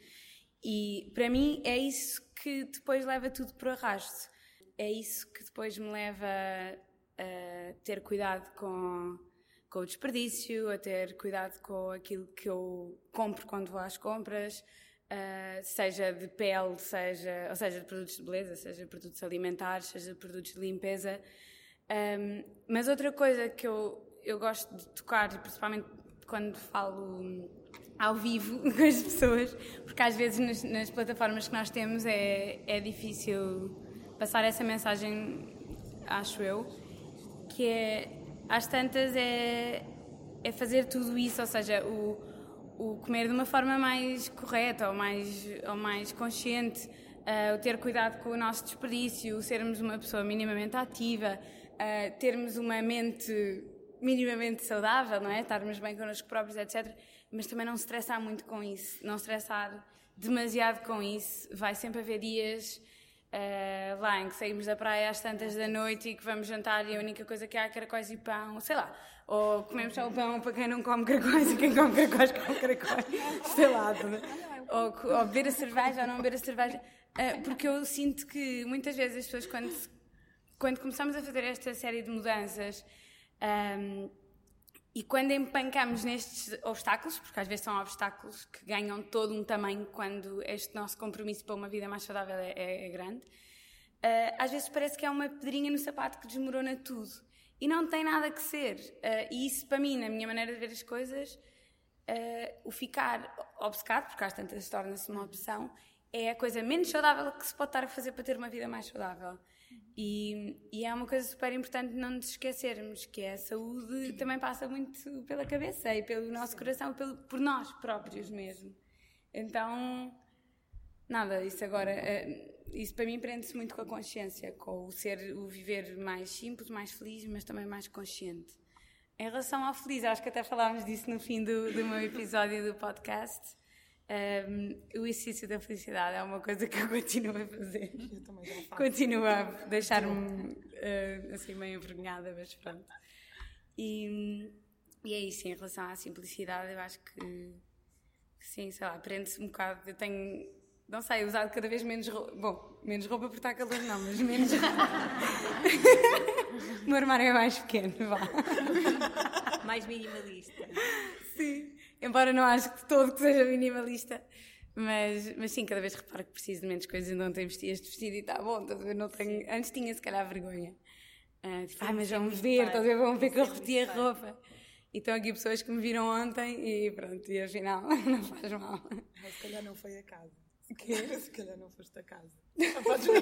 E para mim é isso que depois leva tudo para o arrasto. É isso que depois me leva a ter cuidado com com o desperdício, a ter cuidado com aquilo que eu compro quando vou às compras, uh, seja de pele, seja, ou seja, de produtos de beleza, seja de produtos alimentares, seja de produtos de limpeza. Um, mas outra coisa que eu, eu gosto de tocar, principalmente quando falo ao vivo com as pessoas, porque às vezes nas, nas plataformas que nós temos é, é difícil passar essa mensagem, acho eu, que é às tantas é, é fazer tudo isso, ou seja, o, o comer de uma forma mais correta ou mais, ou mais consciente, uh, o ter cuidado com o nosso desperdício, o sermos uma pessoa minimamente ativa, uh, termos uma mente minimamente saudável, não é? Estarmos bem connosco próprios, etc. Mas também não se estressar muito com isso, não estressar demasiado com isso. Vai sempre haver dias uh, lá em que saímos da praia às tantas da noite e que vamos jantar e a única coisa que há é caracóis e pão, sei lá. Ou comemos só o pão para quem não come caracóis e quem come caracóis come caracóis, sei lá. Ou, ou beber a cerveja ou não beber a cerveja. Uh, porque eu sinto que muitas vezes as pessoas, quando, quando começamos a fazer esta série de mudanças, um, ehm, e quando empancamos nestes obstáculos, porque às vezes são obstáculos que ganham todo um tamanho quando este nosso compromisso para uma vida mais saudável é, é, é grande, uh, às vezes parece que é uma pedrinha no sapato que desmorona tudo. E não tem nada que ser. Uh, e isso, para mim, na minha maneira de ver as coisas, uh, o ficar obcecado, porque às tantas torna-se uma opção, é a coisa menos saudável que se pode estar a fazer para ter uma vida mais saudável. E, e, é uma coisa super importante não nos esquecermos que a saúde também passa muito pela cabeça e pelo nosso coração, pelo, por nós próprios mesmo. Então, nada, isso agora, eh, isso para mim prende-se muito com a consciência, com o ser, o viver mais simples, mais feliz, mas também mais consciente. Em relação ao feliz, acho que até falámos disso no fim do, do meu episódio do podcast. Um, o exercício da felicidade é uma coisa que eu continuo a fazer. Eu também já faço. Continuo a deixar-me uh, assim meio envergonhada, mas pronto. E, e, é isso, em relação à simplicidade, eu acho que, que sim, sei lá, aprende-se um bocado. Eu tenho, não sei, usado cada vez menos roupa. Bom, menos roupa porque está calor, não, mas menos. o meu armário é mais pequeno, vá. Mais minimalista. Sim embora não acho que todo que seja minimalista. Mas, mas sim, cada vez reparo que preciso de menos coisas. Não tenho vestido este vestido e está bom. Eu não tenho, antes tinha se calhar vergonha. Uh, tipo, ah, mas vão ver, estás a ver, vão ver que eu repeti a roupa. E estão aqui pessoas que me viram ontem e pronto, e afinal não faz mal. Mas se calhar não foi a casa. Que? Se calhar não foste a casa. Não podes não.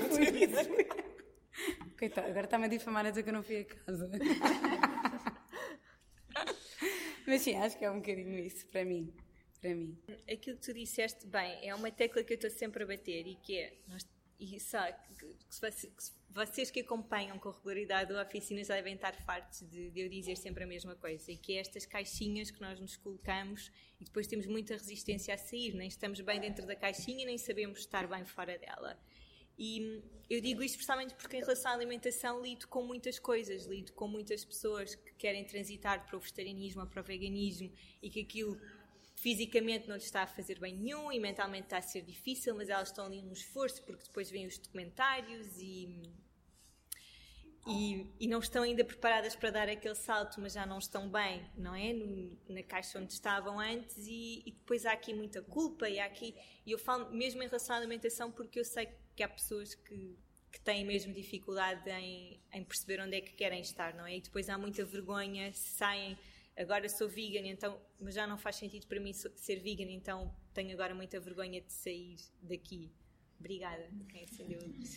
Coitado, agora está-me a difamar a dizer que eu não fui a casa. Mas sim, acho que é um bocadinho isso para mim. Para mim. Aquilo que tu disseste bem é uma tecla que eu estou sempre a bater e que é. Nós, e sabe, vocês que acompanham com regularidade o Oficinas devem estar fartos de, de, eu dizer sempre a mesma coisa, e que é estas caixinhas que nós nos colocamos e depois temos muita resistência a sair, nem estamos bem dentro da caixinha, nem sabemos estar bem fora dela. E eu digo isto precisamente porque, em relação à alimentação, lido com muitas coisas, lido com muitas pessoas que querem transitar para o vegetarianismo ou para o veganismo e que aquilo fisicamente não lhes está a fazer bem nenhum e mentalmente está a ser difícil, mas elas estão ali num esforço porque depois vêm os documentários e, e, e, não estão ainda preparadas para dar aquele salto, mas já não estão bem, não é? No, na caixa onde estavam antes e, e, depois há aqui muita culpa e há aqui, e eu falo mesmo em relação à alimentação porque eu sei que há pessoas que, que têm mesmo dificuldade em, em, perceber onde é que querem estar, não é? E depois há muita vergonha, saem, agora sou vegan, então, mas já não faz sentido para mim ser vegan, então tenho agora muita vergonha de sair daqui. Obrigada, quem acendeu a luz.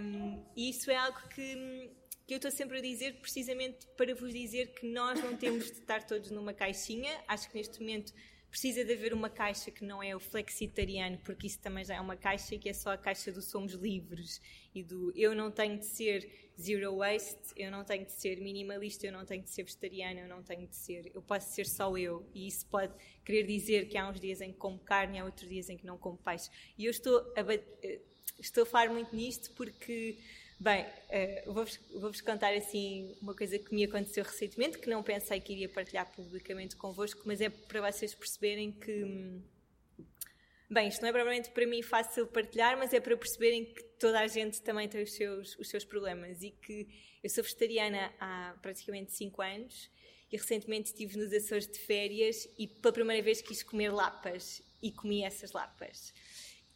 um, isso é algo que, que eu estou sempre a dizer precisamente para vos dizer que nós não temos de estar todos numa caixinha. Acho que neste momento precisa de haver uma caixa que não é o flexitariano, porque isso também já é uma caixa que é só a caixa do somos livres e do eu não tenho de ser zero waste, eu não tenho de ser minimalista, eu não tenho de ser vegetariano, eu não tenho de ser, eu posso ser só eu. E isso pode querer dizer que há uns dias em que como carne, há outros dias em que não como peixe. E eu estou a, eh, estou a falar muito nisto porque Bem, uh, vou-vos vou contar assim uma coisa que me aconteceu recentemente, que não pensei que iria partilhar publicamente convosco, mas é para vocês perceberem que. Hum, bem, isto não é provavelmente para mim fácil partilhar, mas é para perceberem que toda a gente também tem os seus, os seus problemas e que eu sou vegetariana há praticamente 5 anos e recentemente estive nos Açores de férias e pela primeira vez quis comer lapas e comi essas lapas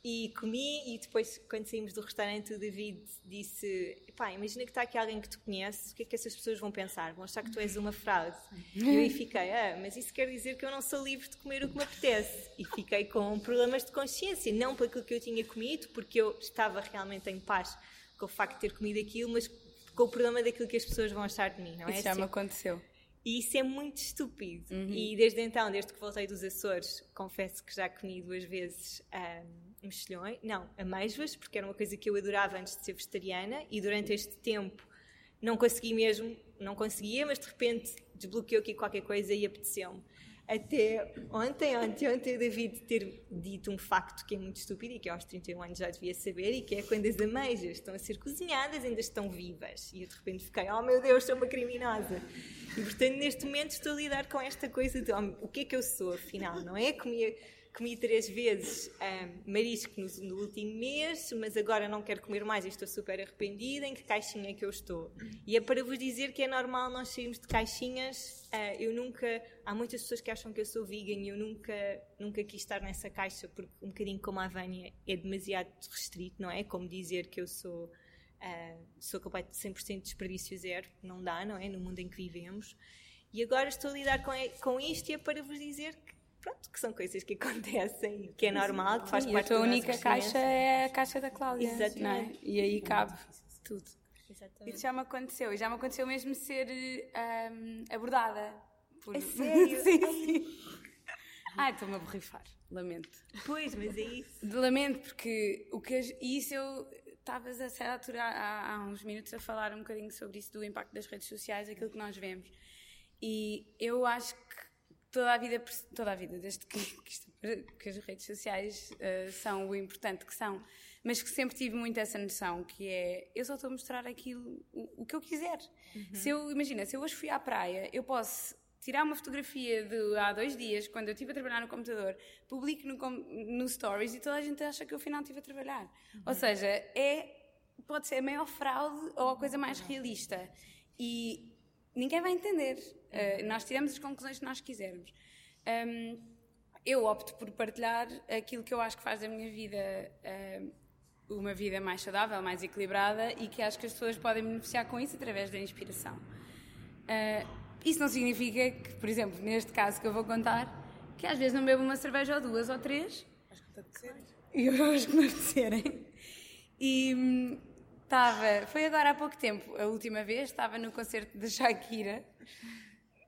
e comi e depois quando saímos do restaurante o David disse pá, imagina que está aqui alguém que tu conheces o que é que essas pessoas vão pensar? vão achar que tu és uma fraude e eu aí fiquei, ah, mas isso quer dizer que eu não sou livre de comer o que me apetece e fiquei com problemas de consciência não por aquilo que eu tinha comido porque eu estava realmente em paz com o facto de ter comido aquilo mas com o problema daquilo que as pessoas vão achar de mim não é? Isso já me aconteceu e isso é muito estúpido. Uhum. E desde então, desde que voltei dos Açores, confesso que já comi duas vezes um, mexilhões, não, ameijos, porque era uma coisa que eu adorava antes de ser vegetariana, e durante este tempo não consegui mesmo, não conseguia, mas de repente desbloqueou aqui qualquer coisa e apeteceu-me até ontem, ontem, ontem, David ter dito um facto que é muito estúpido e que aos 31 anos já devia saber, e que é quando as ameijas estão a ser cozinhadas, ainda estão vivas. E eu de repente fiquei, oh meu Deus, sou uma criminosa. E portanto, neste momento, estou a lidar com esta coisa de oh, o que é que eu sou, afinal, não é? Comia comi três vezes um, marisco no, no, último mês, mas agora não quero comer mais e estou super arrependida. Em que caixinha é que eu estou? E é para vos dizer que é normal nós sairmos de caixinhas. Uh, eu nunca. Há muitas pessoas que acham que eu sou vegan e eu nunca, nunca quis estar nessa caixa, porque um bocadinho como a Vânia é demasiado restrito, não é? Como dizer que eu sou. Uh, sou capaz de 100% desperdício zero, não dá, não é? No mundo em que vivemos. E agora estou a lidar com, com isto e é para vos dizer que pronto, que são coisas que acontecem, que é normal, que faz Sim, parte da A tua única caixa é a caixa da Cláudia. É? Exatamente. É? E aí cabe tudo. Exatamente. Isso já me aconteceu. E já me aconteceu mesmo ser um, abordada. Por... É sério? sim, sim. Ai, estou-me a borrifar. Lamento. Pois, mas é isso. Lamento, porque o que... E isso eu... Estavas a certa altura, há, há uns minutos, a falar um bocadinho sobre isso, do impacto das redes sociais, aquilo que nós vemos. E eu acho toda a vida, toda a vida desde que, que as redes sociais uh, são o importante que são, mas que sempre tive muito essa noção, que é, eu só estou a mostrar aquilo, o, o que eu quiser. Uhum. Se eu, imagina, se eu hoje fui à praia, eu posso tirar uma fotografia de há dois dias, quando eu estive a trabalhar no computador, publico no, no Stories e toda a gente acha que eu afinal estive a trabalhar. Uhum. Ou seja, é, pode ser a maior fraude ou a coisa mais realista. E ninguém vai entender. Uh, nós tiramos as conclusões que nós quisermos. Um, eu opto por partilhar aquilo que eu acho que faz da minha vida uma vida mais saudável, mais equilibrada e que acho que as pessoas podem beneficiar com isso através da inspiração. Uh, isso não significa que, por exemplo, neste caso que eu vou contar, que às vezes não bebo uma cerveja ou duas ou três. Acho que está E eu acho que não apetecerem. E, hum, Estava, foi agora há pouco tempo, a última vez, estava no concerto de Shakira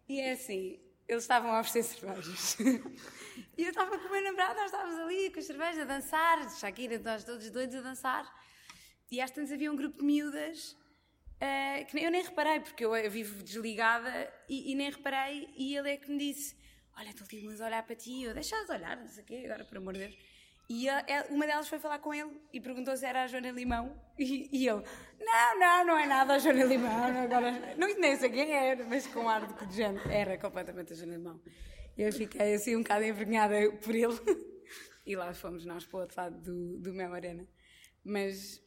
e é assim, eles estavam a oferecer cervejas. e eu estava com o meu namorado, nós estávamos ali com as cervejas a dançar, Shakira, nós todos doidos a dançar. E às tantas havia um grupo de miúdas uh, que eu nem reparei, porque eu, eu vivo desligada e, e, nem reparei. E ele é que me disse: Olha, estou ali a olhar para ti, eu deixa de olhar, não sei o quê, agora por amor de Deus. E a, uma delas foi falar com ele e perguntou se era a Joana Limão. E, e ele, não, não, não é nada a Joana Limão. Agora, não, nem sei quem era, mas com ar de gente. Era completamente a Joana Limão. Eu fiquei assim um bocado envergonhada por ele. E lá fomos nós para o outro lado do, do Mel Arena. Mas.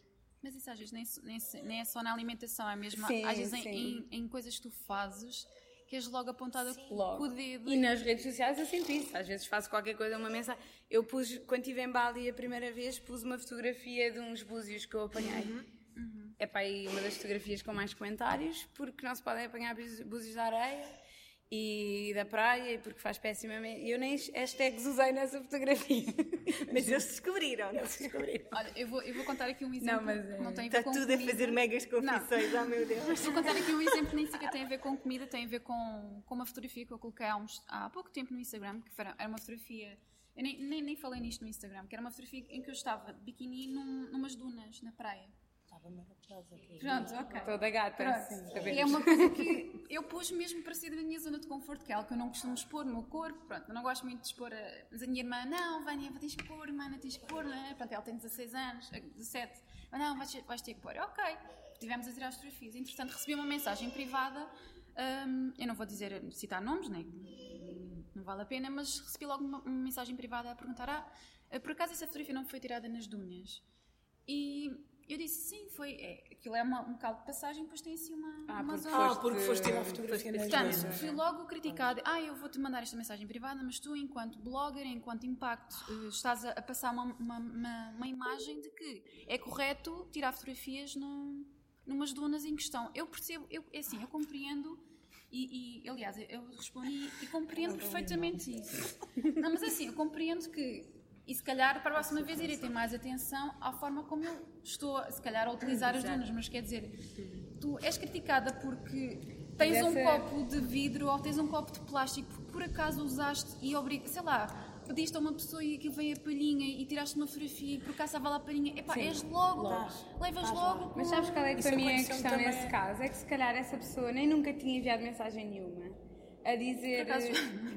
Mas isso às vezes nem, nem, nem é só na alimentação, é mesmo sim, às vezes em, em, em coisas que tu fazes que és logo apontada logo. com o dedo. E nas redes sociais eu sinto isso. Às vezes faço qualquer coisa, uma mensagem. Eu pus, quando estive em Bali a primeira vez, pus uma fotografia de uns búzios que eu apanhei. Uhum. Uhum. É para aí uma das fotografias com mais comentários, porque não se podem apanhar búzios da areia. E da praia, e porque faz pessimamente. Eu nem hashtags usei nessa fotografia. Mas eles descobriram, não se descobriram. Olha, eu vou, eu vou contar aqui um exemplo. Não, mas é- não tem a ver Está com tudo a comida. fazer megas confissões, oh meu Deus. Vou contar aqui um exemplo que nem sequer tem a ver com comida, tem a ver com, com uma fotografia que eu coloquei há, uns- há pouco tempo no Instagram, que era era uma fotografia. Eu nem, nem, nem falei nisto no Instagram, que era uma fotografia em que eu estava de biquíni num, numas dunas na praia. Estava maravilhosa aqui. Pronto, ok. Toda gata. Pronto. E é uma coisa que eu pus mesmo para sair da minha zona de conforto, que é algo que eu não costumo expor no meu corpo. Pronto, eu não gosto muito de expor. A... Mas a minha irmã, não, Vânia, tens que pôr, mana, tens que pôr. Né? Pronto, ela tem 16 anos, eh, 17. Mas não, vais, vais ter que pôr. Ok. Tivemos a tirar as fotografias. Entretanto, recebi uma mensagem privada. hum, eu não vou dizer, citar nomes, nem, não vale a pena, mas recebi logo uma, uma mensagem privada a perguntar: ah, por acaso essa fotografia não foi tirada nas dunas? E eu disse: sim, foi. É, aquilo é uma, um local de passagem, depois tem assim uma, Ah, uma porque zona. Ah, porque foste tirar a fotografia nas Portanto, dunas. fui logo criticada. Ah, eu vou-te mandar esta mensagem privada, mas tu, enquanto blogger, enquanto impacto, eh, estás a, a passar uma, uma, uma, uma imagem de que é correto tirar fotografias num, numas dunas em questão. Eu percebo, eu, é assim, eu compreendo. E, e, aliás, eu respondi e compreendo perfeitamente isso. Não, mas é assim, eu compreendo que, e se calhar para a próxima vez irei ter mais atenção à forma como eu estou, se calhar, a utilizar as dunas, mas quer dizer, tu és criticada porque tens um copo de vidro ou tens um copo de plástico porque por acaso usaste e obriga, sei lá, pediste a uma pessoa e aquilo veio a palhinha e tiraste uma fotografia e por acaso estava lá a palhinha, epá, és logo, levas logo. Mas sabes qual é que para mim é a questão também. nesse caso? É que se calhar essa pessoa nem nunca tinha enviado mensagem nenhuma a dizer. Por acaso-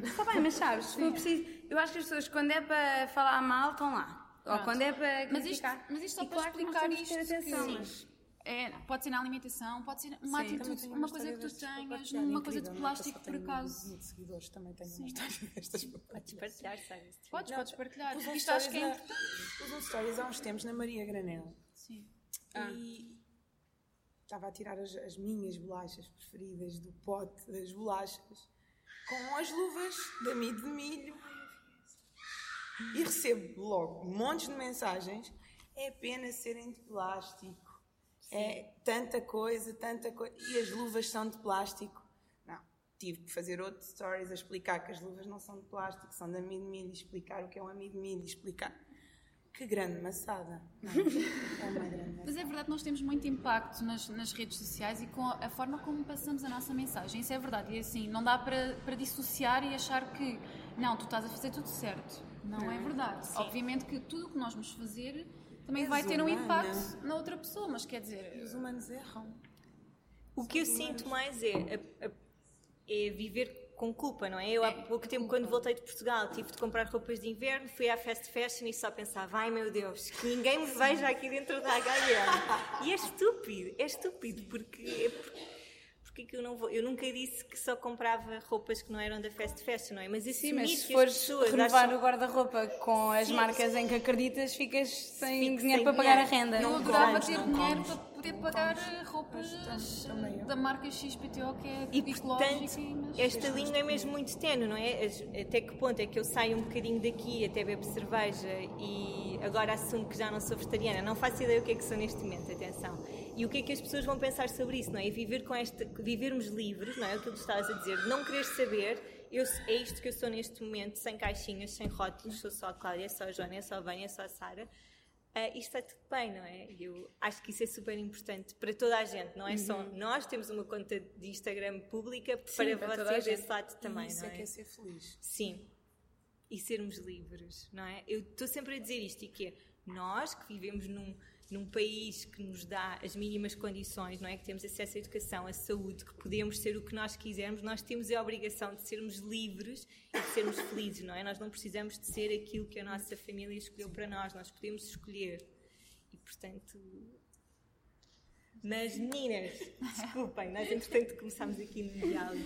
Está bem, mas sabes, se for preciso. Eu acho que as pessoas, quando é para falar mal, estão lá. Ou Pronto. quando é para. Mas isto, criticar. mas isto só E para claro explicar que ter isto atenção, que mas- é, pode ser na alimentação, pode ser uma Sim. atitude, tenho uma coisa que tu tenhas, uma coisa de é? plástico por acaso. 20 seguidores, também tenho Sim. uma história destas Podes partilhar. sabes? Podes, podes partilhar. Uns Isto acho que é importante. uns stories há uns tempos na Maria Granel Sim. e estava a tirar as, as minhas bolachas preferidas do pote das bolachas com as luvas de amido de milho. E recebo logo montes de mensagens. É pena serem de plástico. É tanta coisa, tanta coisa. E as luvas são de plástico. Não, tive que fazer outros stories a explicar que as luvas não são de plástico são de amido de milho, explicar o que é um amido de milho explicar que grande maçada não, é grande maçada Mas é verdade que nós temos muito impacto nas, nas redes sociais e com a, a forma como passamos a nossa mensagem. Isso é verdade. E assim, não dá para, para dissociar e achar que não, tu estás a fazer tudo certo. Não, é verdade. Obviamente que tudo o que nós vamos fazer também vai ter um impacto na outra pessoa, mas quer dizer, os humanos erram O que eu sinto mais é, a- é viver com culpa, não é? Eu há pouco tempo, quando voltei de Portugal, tive de comprar roupas de inverno, fui à fast fashion e só pensava, ai meu Deus, que ninguém me veja aqui dentro da H&M. E é estúpido, é estúpido, porque... É por- porque que eu não vou? Eu nunca disse que só comprava roupas que não eram da fast fashion, não é? Mas Sim, que se fores pessoas renovar acham- o guarda-roupa com as Sim. marcas em que acreditas, ficas sem Fico dinheiro sem para pagar a renda. eu Não adorava ter não dinheiro comes. para poder pagar roupas também eu. da marca XPTO que é E portanto, mas- esta linha é mesmo muito tenue, não é? Até que ponto é que eu saio um bocadinho daqui, até bebo cerveja e agora assumo que já não sou vegetariana? Não faço ideia o que é que sou neste momento, atenção. E o que é que as pessoas vão pensar sobre isso, não é? E viver com esta, vivermos livres, não é? Aquilo que tu estavas a dizer, de não querer saber, eu, é isto que eu sou neste momento, sem caixinhas, sem rótulos, sou só a Cláudia, só a Joana, só a Vânia, só a Sara. Ah, isto está tudo bem, não é? Eu acho que isso é super importante para toda a gente, não é só nós, temos uma conta de Instagram pública para, para toda a vocês desse lado também, isso não é é? que é ser feliz Sim. E sermos livres, não é? Eu estou sempre a dizer isto, e que é, nós que vivemos num, num país que nos dá as mínimas condições, não é? Que temos acesso à educação, à saúde, que podemos ser o que nós quisermos, nós temos a obrigação de sermos livres e de sermos felizes, não é? Nós não precisamos de ser aquilo que a nossa família escolheu para nós, nós podemos escolher. E, portanto... Mas, meninas, desculpem, nós entretanto começámos aqui no diálogo.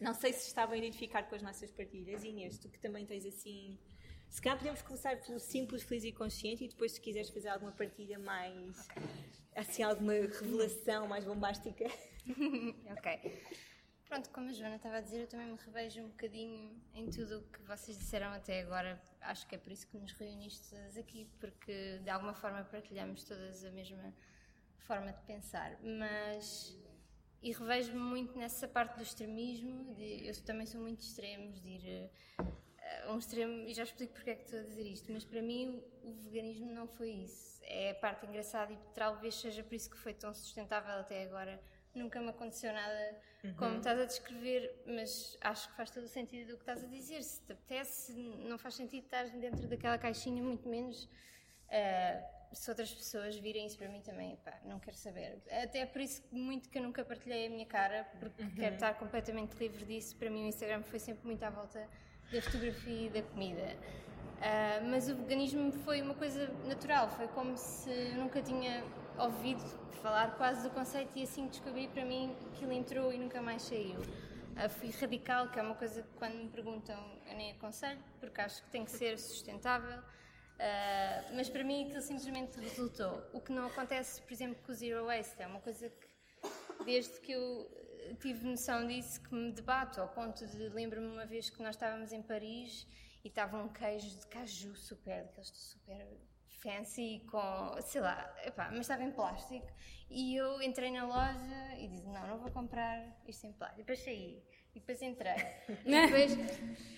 Não sei se estavam a identificar com as nossas partilhas. Inês, tu que também tens assim. Se calhar podemos começar pelo simples, feliz e consciente e depois, se quiseres fazer alguma partilha mais. assim, alguma revelação mais bombástica. Ok. Pronto, como a Joana estava a dizer, eu também me revejo um bocadinho em tudo o que vocês disseram até agora. Acho que é por isso que nos reuniste todas aqui, porque de alguma forma partilhamos todas a mesma forma de pensar. Mas e revejo-me muito nessa parte do extremismo. De, eu também sou muito extremos, de ir um extremo, e já explico porque é que estou a dizer isto, mas para mim o, o veganismo não foi isso. É a parte engraçada e talvez seja por isso que foi tão sustentável até agora. Nunca me aconteceu nada uhum. como estás a descrever, mas acho que faz todo o sentido do que estás a dizer. Se te apetece, não faz sentido estar dentro daquela caixinha, muito menos. Uh, se outras pessoas virem isso para mim também, epá, não quero saber. Até é por isso muito que eu nunca partilhei a minha cara, porque uhum. quero estar completamente livre disso. Para mim o Instagram foi sempre muito à volta da fotografia e da comida. Uh, mas o veganismo foi uma coisa natural, foi como se eu nunca tinha ouvido falar quase do conceito e assim descobri para mim que ele entrou e nunca mais saiu. Uh, fui radical, que é uma coisa que quando me perguntam eu nem aconselho, porque acho que tem que ser sustentável. Uh, mas para mim aquilo simplesmente resultou. O que não acontece, por exemplo, com o Zero Waste, é uma coisa que desde que eu tive noção disso que me debato, ao ponto de lembro-me uma vez que nós estávamos em Paris e estava um queijo de caju super, daqueles super fancy, com, sei lá, epá, mas estava em plástico. E eu entrei na loja e disse: Não, não vou comprar isto em plástico. E depois saí, e depois entrei. E depois.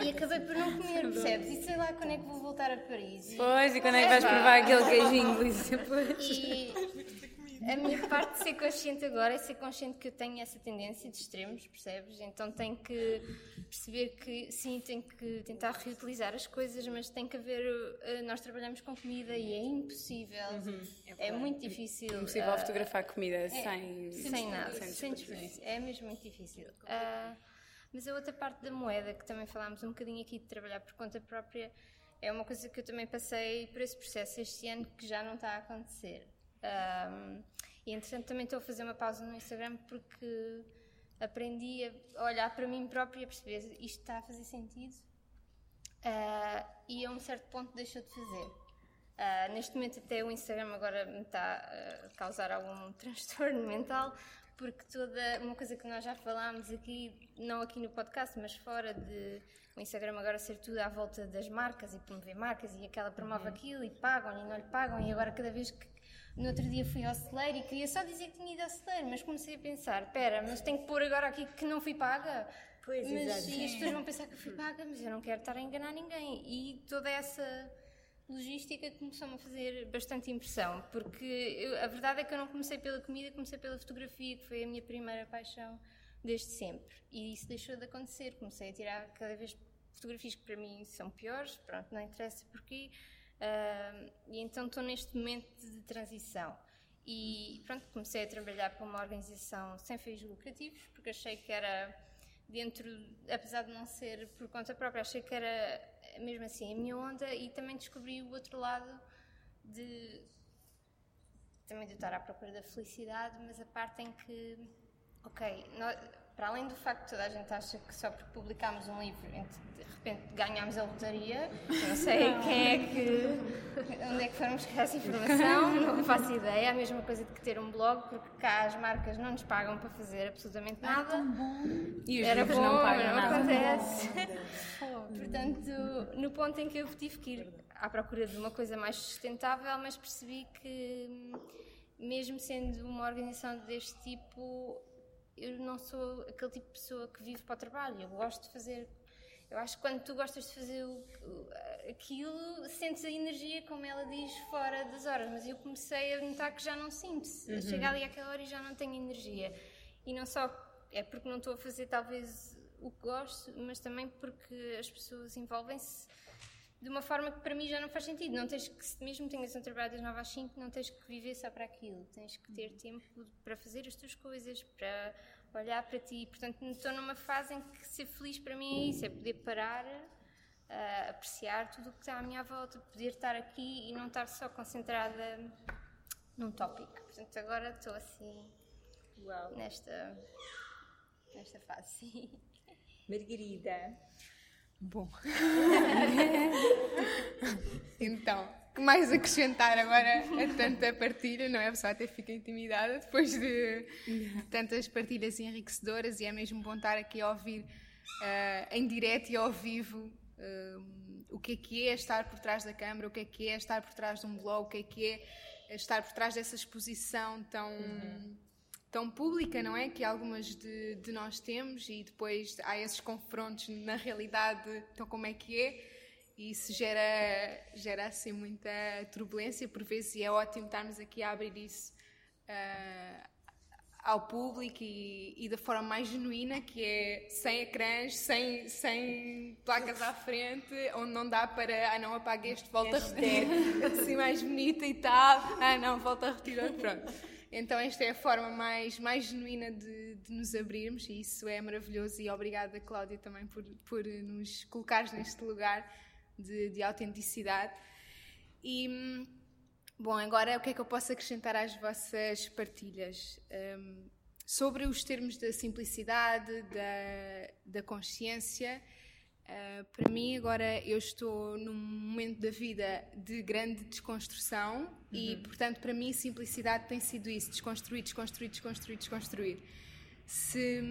E acabei por não comer, percebes? E sei lá quando é que vou voltar a Paris. Pois, e quando é que vais provar aquele queijinho depois? E a minha parte de ser consciente agora é ser consciente que eu tenho essa tendência de extremos, percebes? Então tenho que perceber que sim, tenho que tentar reutilizar as coisas, mas tem que haver. Eh, nós trabalhamos com comida e é impossível, uhum, é, é, muito difícil. É impossível uh, fotografar comida é, sem, sem nada, sem desperdício. É mesmo muito difícil. Uh, mas a outra parte da moeda, que também falámos um bocadinho aqui de trabalhar por conta própria, é uma coisa que eu também passei por esse processo este ano que já não está a acontecer. Um, e entretanto também estou a fazer uma pausa no Instagram porque aprendi a olhar para mim própria e a perceber isto está a fazer sentido uh, e a um certo ponto deixou de fazer. Uh, neste momento até o Instagram agora me está a causar algum transtorno mental porque toda uma coisa que nós já falámos aqui, não aqui no podcast, mas fora de o Instagram agora ser tudo à volta das marcas e promover marcas e aquela promove uhum. aquilo e pagam e não lhe pagam e agora cada vez que no outro dia fui ao celeiro e queria só dizer que tinha ido ao celeiro, mas comecei a pensar, espera, mas tenho que pôr agora aqui que não fui paga. Pois, mas, exato. E as pessoas vão pensar que eu fui paga, mas eu não quero estar a enganar ninguém. E toda essa logística começou-me a fazer bastante impressão, porque eu, a verdade é que eu não comecei pela comida, comecei pela fotografia, que foi a minha primeira paixão desde sempre. E isso deixou de acontecer. Comecei a tirar cada vez fotografias que para mim são piores, pronto, não interessa porquê. Uh, e então estou neste momento de transição. E pronto, comecei a trabalhar para uma organização sem fins lucrativos, porque achei que era dentro, apesar de não ser por conta própria, achei que era mesmo assim a minha onda e também descobri o outro lado de também de estar à procura da felicidade, mas a parte em que, ok, nós, para além do facto de toda a gente acha que só porque publicámos um livro de repente ganhámos a lotaria, não sei quem é que, onde é que foram buscar essa informação, não faço ideia, a mesma coisa de que ter um blog, porque cá as marcas não nos pagam para fazer absolutamente nada. Era bom. E os Era bom, não pagam não nada. acontece. Portanto, no ponto em que eu tive que ir à procura de uma coisa mais sustentável, mas percebi que mesmo sendo uma organização deste tipo, eu não sou aquele tipo de pessoa que vive para o trabalho. Eu gosto de fazer. Eu acho que quando tu gostas de fazer o, aquilo, sentes a energia, como ela diz, fora das horas. Mas eu comecei a notar que já não sinto. Uhum. Chego ali àquela hora e já não tenho energia. E não só é porque não estou a fazer, talvez, o que gosto, mas também porque as pessoas envolvem-se de uma forma que para mim já não faz sentido. Não tens que, mesmo tenhas um trabalho das 9 às 5, não tens que viver só para aquilo. Tens que ter tempo para fazer as tuas coisas, para olhar para ti. Portanto, estou numa fase em que ser feliz para mim é isso, é poder parar, uh, apreciar tudo o que está à minha volta, poder estar aqui e não estar só concentrada num tópico. Portanto, agora estou assim, Uau. nesta, nesta fase. Margarida. Bom. então, que mais acrescentar agora a tanta partilha, não é? A pessoa até fica intimidada depois de tantas partilhas enriquecedoras e é mesmo bom estar aqui a ouvir uh, em direto e ao vivo uh, o que é que é estar por trás da câmara, o que é que é estar por trás de um blog, o que é que é estar por trás dessa exposição tão, uhum. Tão pública, não é? Que algumas de, de nós temos e depois há esses confrontos na realidade, então como é que é? E isso gera, gera assim muita turbulência por vezes e é ótimo estarmos aqui a abrir isso uh, ao público e, e, da forma mais genuína, que é sem ecrãs, sem, sem placas à frente, onde não dá para, ah não, apague este, volta a repetir, assim mais bonita e tal, ah não, volta a repetir, pronto. Então esta é a forma mais, mais genuína de, de, nos abrirmos e isso é maravilhoso e obrigada Cláudia também por, por nos colocares neste lugar de, de autenticidade. E, bom, agora o que é que eu posso acrescentar às vossas partilhas? Um, sobre os termos da simplicidade, da, da consciência, Uh, para mim, agora eu estou num momento da vida de grande desconstrução uhum. e, portanto, para mim, simplicidade tem sido isso: desconstruir, desconstruir, desconstruir, desconstruir. Se,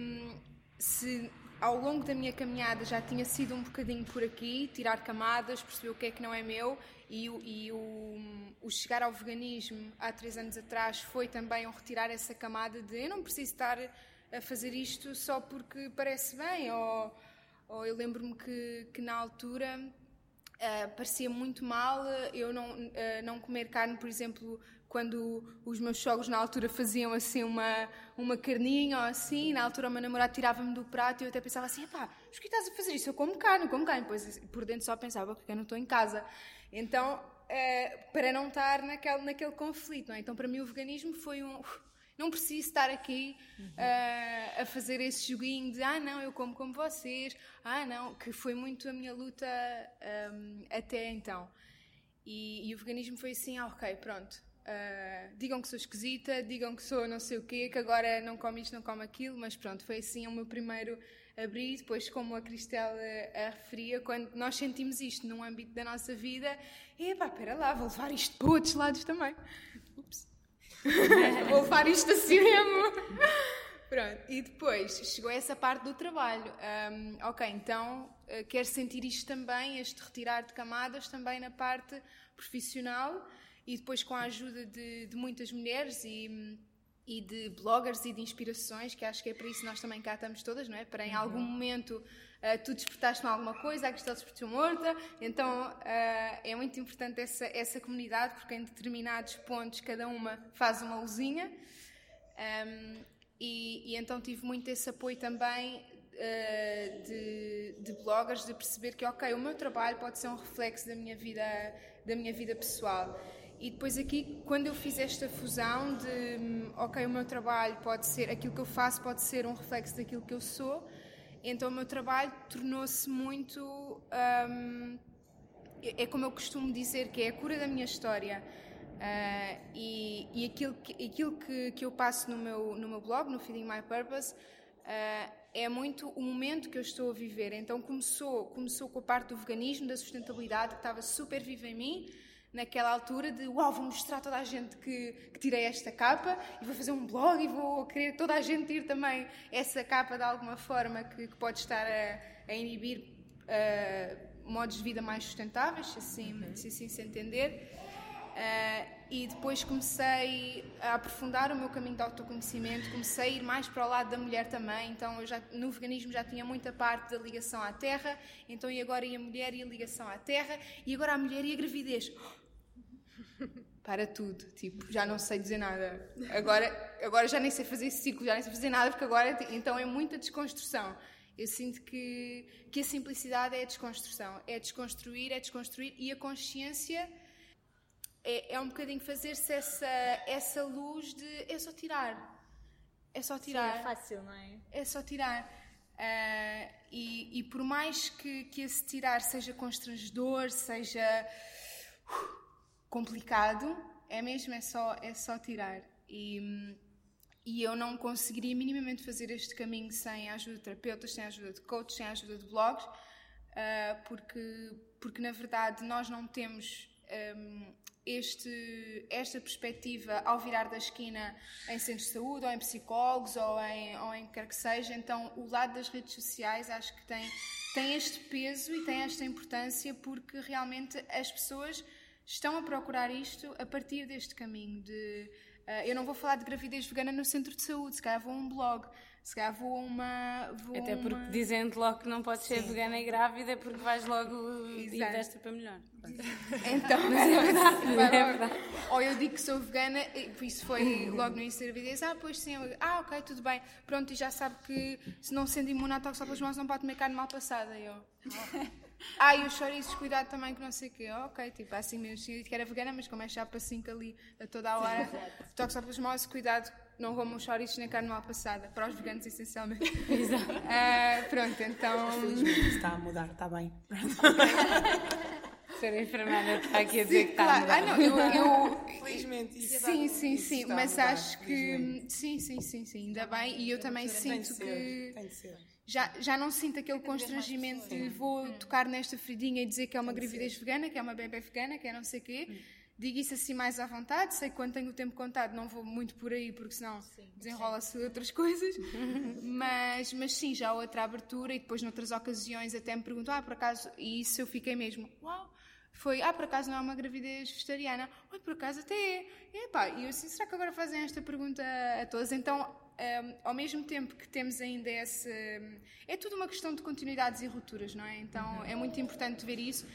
se ao longo da minha caminhada já tinha sido um bocadinho por aqui, tirar camadas, perceber o que é que não é meu, e, e o, o, chegar ao veganismo há três anos atrás foi também um retirar essa camada de eu não preciso estar a fazer isto só porque parece bem, ou ou eu lembro-me que, que na altura uh, parecia muito mal eu não, uh, não comer carne, por exemplo, quando os meus sogros na altura faziam assim uma, uma carninha ou assim, na altura o meu namorado tirava-me do prato e eu até pensava assim, pá, mas que estás a fazer isso? Eu como carne, como carne. Depois por dentro só pensava, porque eu não estou em casa. Então, uh, para não estar naquele, naquele conflito, não é? Então para mim o veganismo foi um não preciso estar aqui uh, a fazer esse joguinho de ah, não, eu como como vocês, ah, não, que foi muito a minha luta um, até então. E, e, o veganismo foi assim: ah, ok, pronto. Uh, digam que sou esquisita, digam que sou não sei o quê, que agora não como isto, não como aquilo, mas pronto, foi assim o meu primeiro abrir. Depois, como a Cristela a referia, quando nós sentimos isto num âmbito da nossa vida, epá, espera lá, vou levar isto para outros lados também. Vou levar isto assim mesmo. Pronto, e depois chegou essa parte do trabalho. Um, ok, então uh, quero sentir isto também, este retirar de camadas também na parte profissional e depois com a ajuda de, de muitas mulheres e, e de bloggers e de inspirações, que acho que é para isso que nós também cá estamos todas, não é? Para em uhum. algum momento uh, tu despertaste-me alguma coisa, a Cristel despertou morta, então uh, é muito importante essa, essa comunidade, porque em determinados pontos cada uma faz uma luzinha. Um, e, e, então tive muito esse apoio também uh, de, de bloggers, de perceber que, ok, o meu trabalho pode ser um reflexo da minha vida, da minha vida pessoal. E depois aqui, quando eu fiz esta fusão de, hum, ok, o meu trabalho pode ser, aquilo que eu faço pode ser um reflexo daquilo que eu sou, então o meu trabalho tornou-se muito. Um, é como eu costumo dizer, que é a cura da minha história. Uh, e, e, aquilo, que, aquilo que, que eu passo no meu, no meu blog, no Feeding My Purpose, uh, é muito o momento que eu estou a viver. Então começou, começou com a parte do veganismo, da sustentabilidade, que estava super viva em mim naquela altura de uau, vou mostrar a toda a gente que, que, tirei esta capa e vou fazer um blog e vou querer toda a gente ir também essa capa de alguma forma que, que pode estar a, a inibir uh, modos de vida mais sustentáveis, assim, uhum. se, assim se entender. Uh, e depois comecei a aprofundar o meu caminho de autoconhecimento, comecei a ir mais para o lado da mulher também, então eu já, no veganismo já tinha muita parte da ligação à terra, então e agora ia a mulher e a ligação à terra, e agora a mulher e a gravidez para tudo, tipo, já não sei dizer nada. Agora, agora já nem sei fazer esse ciclo, já nem sei fazer nada, porque agora, então é muita desconstrução. Eu sinto que, que a simplicidade é a desconstrução. É desconstruir, é desconstruir e a consciência é, é um bocadinho fazer-se essa, essa luz de é só tirar. É só tirar. Sim, é fácil, não é? É só tirar. Uh, e, e, por mais que, que esse tirar seja constrangedor, seja. Uh, complicado, é mesmo, é só, é só tirar. E, e eu não conseguiria minimamente fazer este caminho sem a ajuda de terapeutas, sem a ajuda de coaches, sem a ajuda de blogs, uh, porque, porque na verdade nós não temos um, este, esta perspectiva ao virar da esquina em centros de saúde, ou em psicólogos, ou em, ou em quer que seja. Então, o lado das redes sociais acho que tem, tem este peso e tem esta importância porque realmente as pessoas estão a procurar isto a partir deste caminho de Uh, eu não vou falar de gravidez vegana no centro de saúde, se calhar vou a um blog, se calhar vou uma. Vou Até porque uma... dizendo logo que não podes ser vegana e grávida porque vais logo Exato. desta para melhor. Então, Mas é verdade, é verdade. Ou eu digo que sou vegana, e por isso foi logo no início da gravidez, ah, pois sim, eu- ah, ok, tudo bem. Pronto, e já sabe que se não sendo imune à toxoplasmose não pode comer carne mal passada. E eu, ah, e os chouriços, cuidado também que não sei o quê. Ok, tipo, assim mesmo, tinha dito que era vegana, mas como é chapa 5 ali a toda a hora, toxoplasmose, cuidado, não comam chouriços nem carne mal passada. Para os veganos, essencialmente. Exato. Ah, pronto, então... Felizmente isso está a mudar, está bem. Ser enfermeira está aqui a dizer que está a Claro, mudar. ah, não, eu, eu, Felizmente isso Sim, sim, isso sim, está a mas mudar, acho que sim, sim, sim, sim, ainda bem. E eu também Tem sinto ser, que tem de ser. já, já não sinto aquele constrangimento de vou tocar nesta feridinha e dizer que é uma gravidez vegana, que é uma bebê vegana, que é não sei o quê. Digo isso assim mais à vontade, sei que quando tenho o tempo contado não vou muito por aí, porque senão desenrola-se outras coisas. mas, mas sim, já outra abertura e depois noutras ocasiões até me perguntam, ah, por acaso, e isso eu fiquei mesmo, uau, foi, ah, por acaso não é uma gravidez vegetariana? Oi, por acaso até é. E, epá, e eu assim, será que agora fazem esta pergunta a todos? Então, hum, ao mesmo tempo que temos ainda esse... É tudo uma questão de continuidades e rupturas, não é? Então, é muito importante ver isso.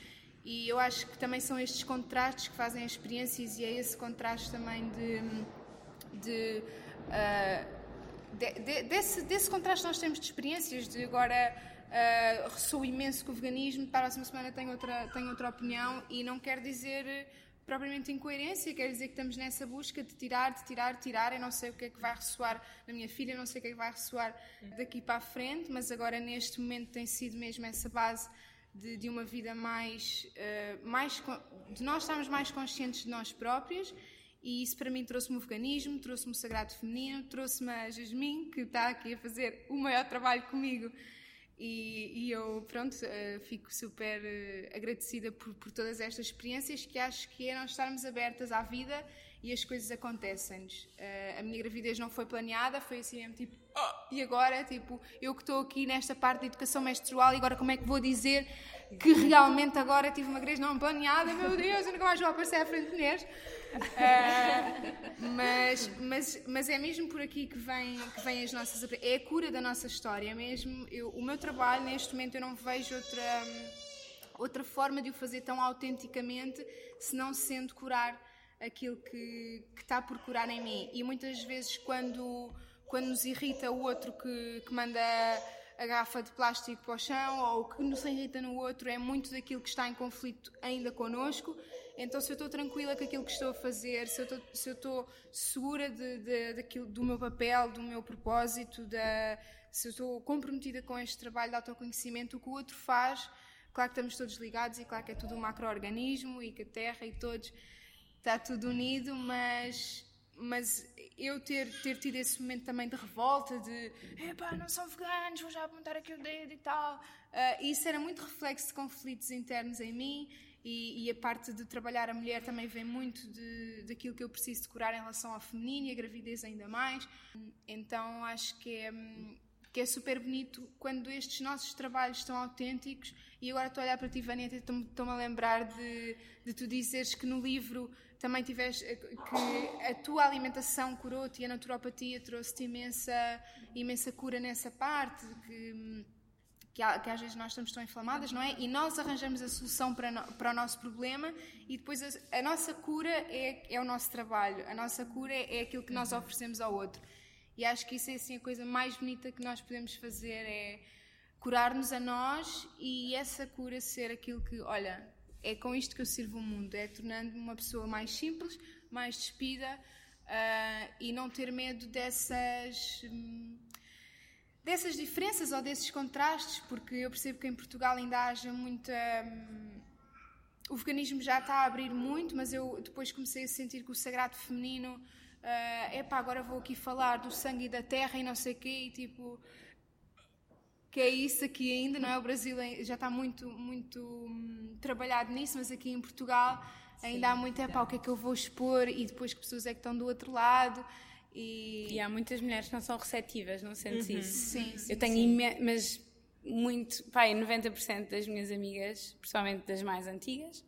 E eu acho que também são estes contrastes que fazem as experiências e é esse contraste também de... de ah, de- de- desse, desse contraste nós temos de experiências, de agora ah, ressoo imenso com o veganismo, para a próxima semana tenho outra, tenho outra opinião e não quer dizer eh, propriamente incoerência, quer dizer que estamos nessa busca de tirar, de tirar, tirar. Eu não sei o que é que vai ressoar na minha filha, não sei o que é que vai ressoar daqui para a frente, mas agora neste momento tem sido mesmo essa base de, de uma vida mais, eh, mais. de nós estarmos mais conscientes de nós próprios. E isso para mim trouxe-me o veganismo, trouxe-me o sagrado feminino, trouxe-me a Jasmine, que está aqui a fazer o maior trabalho comigo. E, e eu, pronto, eh, fico super eh, agradecida por, por todas estas experiências que acho que é nós estarmos abertas à vida e as coisas acontecem-nos. Eh, a minha gravidez não foi planeada, foi assim mesmo tipo, "Oh, e agora? Tipo, eu que estou aqui nesta parte de educação menstrual e agora como é que vou dizer que realmente agora tive uma gravidez não planeada? Meu Deus, eu nunca mais vou aparecer à frente de mulheres. Eh, mas, mas, mas é mesmo por aqui que vem, que vem as nossas. É a cura da nossa história, mesmo. Eu, o meu trabalho, neste momento, eu não vejo outra, outra forma de o fazer tão autenticamente se não sendo curar aquilo que, que está por curar em mim. E muitas vezes, quando, quando nos irrita o outro que, que manda a garrafa de plástico para o chão ou que nos irrita no outro, é muito daquilo que está em conflito ainda connosco. Então, se eu estou tranquila com aquilo que estou a fazer, se eu estou, se eu estou segura de, de, daquilo, do meu papel, do meu propósito, da, se eu estou comprometida com este trabalho de autoconhecimento, o que o outro faz, claro que estamos todos ligados e claro que é tudo um macro-organismo e que a Terra e todos está tudo unido, mas, mas eu ter, ter tido esse momento também de revolta, de epá, não são veganos, vou já apontar aqui o dedo e tal. Ah, isso era muito reflexo de conflitos internos em mim e, e a parte de trabalhar a mulher também vem muito de, daquilo que eu preciso de curar em relação ao feminino e a gravidez ainda mais. Então acho que é, que é super bonito quando estes nossos trabalhos estão autênticos e agora estou a olhar para ti, Vânia, e estou-me a lembrar de, de tu dizeres que no livro também tiveste que a tua alimentação curou-te e a naturopatia trouxe-te imensa, imensa cura nessa parte, que, que, que às vezes nós estamos tão inflamadas, não é? E nós arranjamos a solução para, no- para o nosso problema e depois a, a nossa cura é, é o nosso trabalho, a nossa cura é, é aquilo que nós oferecemos ao outro. E acho que isso é assim a coisa mais bonita que nós podemos fazer é curar-nos a nós e essa cura ser aquilo que, olha, é com isto que eu sirvo o mundo, é tornando-me uma pessoa mais simples, mais despida ah, e não ter medo dessas hum, dessas diferenças ou desses contrastes, porque eu percebo que em Portugal ainda haja muita. hum, o veganismo já está a abrir muito, mas eu depois comecei a sentir que o sagrado feminino. é epá, agora vou aqui falar do sangue e da terra e não sei o quê, e tipo. Que é isso aqui ainda, não é? O Brasil já está muito, muito hum, trabalhado nisso, mas aqui em Portugal ainda há muito, epá, o que é que eu vou expor e depois que pessoas é que estão do outro lado. E, E há muitas mulheres que não são receptivas, não sentes isso? Sim, sim, Eu tenho imen- mas muito, pai, 90% das minhas amigas, principalmente das mais antigas,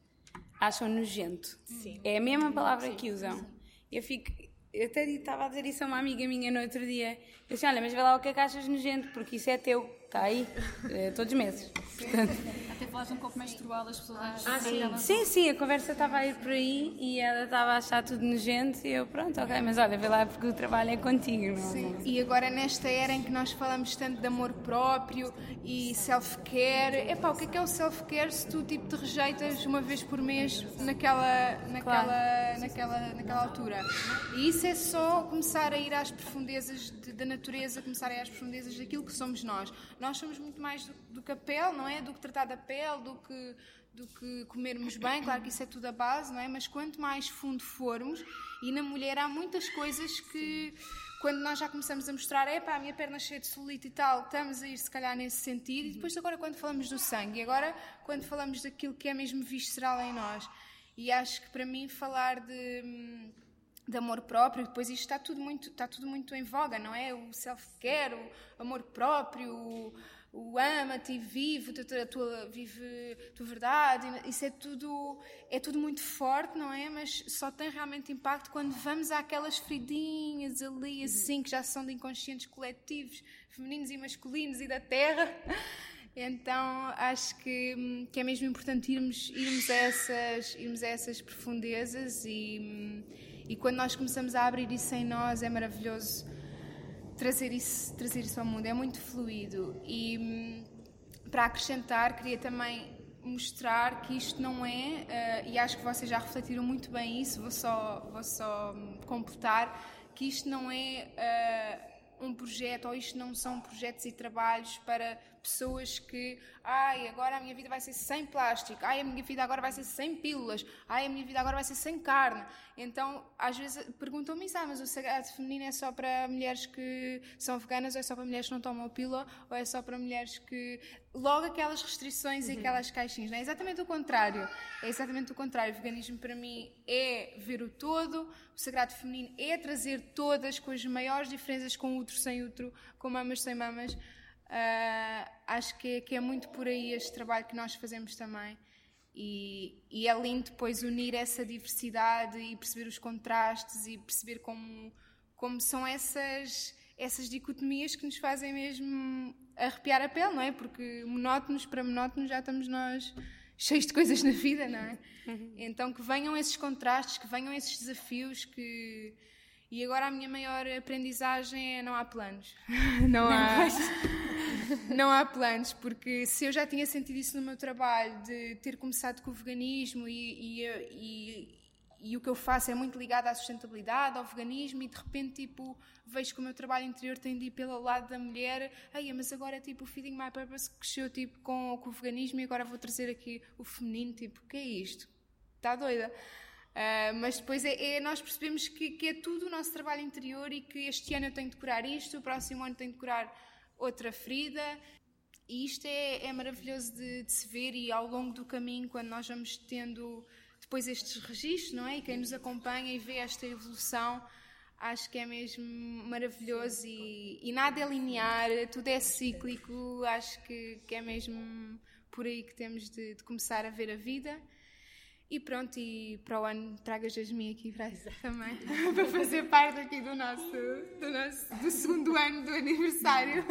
acham nojento. Sim. É a mesma palavra que usam. Eu fico, eu até estava a dizer isso a uma amiga minha no outro dia. Eu disse, olha, mas vê lá o que é que achas nojento, porque isso é teu, está aí, eh, todos os meses. Portanto, Até falaste um pouco menstrual, as pessoas ah, sim. sim, sim, a conversa estava a ir por aí e ela estava a achar tudo nojento e eu, pronto, ok, mas olha, vê lá porque o trabalho é contigo, não é? Sim. E agora nesta era em que nós falamos tanto de amor próprio e self-care, epá, o que é que é o self-care se tu tipo te rejeitas uma vez por mês naquela, naquela, Claro. naquela, naquela altura? E isso é só começar a ir às profundezas de- da natureza, começar a ir às profundezas daquilo que somos nós. Nós somos muito mais do, do que a pele, não é? Do que tratar da pele, do que do que comermos bem, claro que isso é tudo a base, não é? Mas quanto mais fundo formos, e na mulher há muitas coisas que quando nós já começamos a mostrar, epá, a minha perna cheia de celulite e tal, estamos a ir se calhar nesse sentido, e depois agora quando falamos do sangue, e agora quando falamos daquilo que é mesmo visceral em nós, e acho que para mim falar de, hum, de amor próprio, depois isto está tudo muito, está tudo muito em voga, não é? O self-care, o amor próprio, o, o ama-te e vive a tua, vive a tua verdade, isso é tudo, é tudo muito forte, não é? Mas só tem realmente impacto quando vamos àquelas feridinhas ali, assim, que já são de inconscientes coletivos, femininos e masculinos e da terra. Então acho que, que é mesmo importante irmos, irmos, a essas, irmos a essas profundezas e, e quando nós começamos a abrir isso em nós é maravilhoso trazer isso, trazer isso ao mundo, é muito fluido. E hum, para acrescentar, queria também mostrar que isto não é, eh, e acho que vocês já refletiram muito bem isso, vou só, vou só hum, completar, que isto não é eh, um projeto, ou isto não são projetos e trabalhos para pessoas que, ai, agora a minha vida vai ser sem plástico, ai, a minha vida agora vai ser sem pílulas, ai, a minha vida agora vai ser sem carne. Então, às vezes perguntam-me isso, ah, mas o sagrado feminino é só para mulheres que são veganas, ou é só para mulheres que não tomam pílula, ou é só para mulheres que. Logo aquelas restrições e aquelas caixinhas, não é? exatamente o contrário. É exatamente o contrário. O veganismo para mim é ver o todo, o sagrado feminino é trazer todas com as maiores diferenças, com útero, sem útero, com mamas, sem mamas. Ah, acho que é, que é muito por aí este trabalho que nós fazemos também. E, e é lindo depois unir essa diversidade e perceber os contrastes e perceber como, como são essas, essas dicotomias que nos fazem mesmo arrepiar a pele, não é? Porque monótonos para monótonos já estamos nós cheios de coisas na vida, não é? Então que venham esses contrastes, que venham esses desafios, que e agora a minha maior aprendizagem é não há planos. Não há, não há planos, porque se eu já tinha sentido isso no meu trabalho, de ter começado com o veganismo e, e, e, e o que eu faço é muito ligado à sustentabilidade, ao veganismo, e de repente tipo, vejo que o meu trabalho interior tem de ir pelo lado da mulher, Ai, mas agora tipo, o Feeding My Purpose cresceu tipo, com, com o veganismo e agora vou trazer aqui o feminino, tipo, o que é isto? Está doida? Uh, mas depois é, é- nós percebemos que, que é tudo o nosso trabalho interior e que este ano eu tenho de curar isto, o próximo ano tenho de curar outra ferida. E isto é, é maravilhoso de, de se ver e ao longo do caminho, quando nós vamos tendo depois estes registros, não é? E quem nos acompanha e vê esta evolução, acho que é mesmo maravilhoso e, e nada é linear, tudo é cíclico, acho que, que é mesmo por aí que temos de, de começar a ver a vida. E pronto, e para o ano traga Jasmine aqui para também, para fazer parte aqui do nosso, do nosso do segundo ano do aniversário.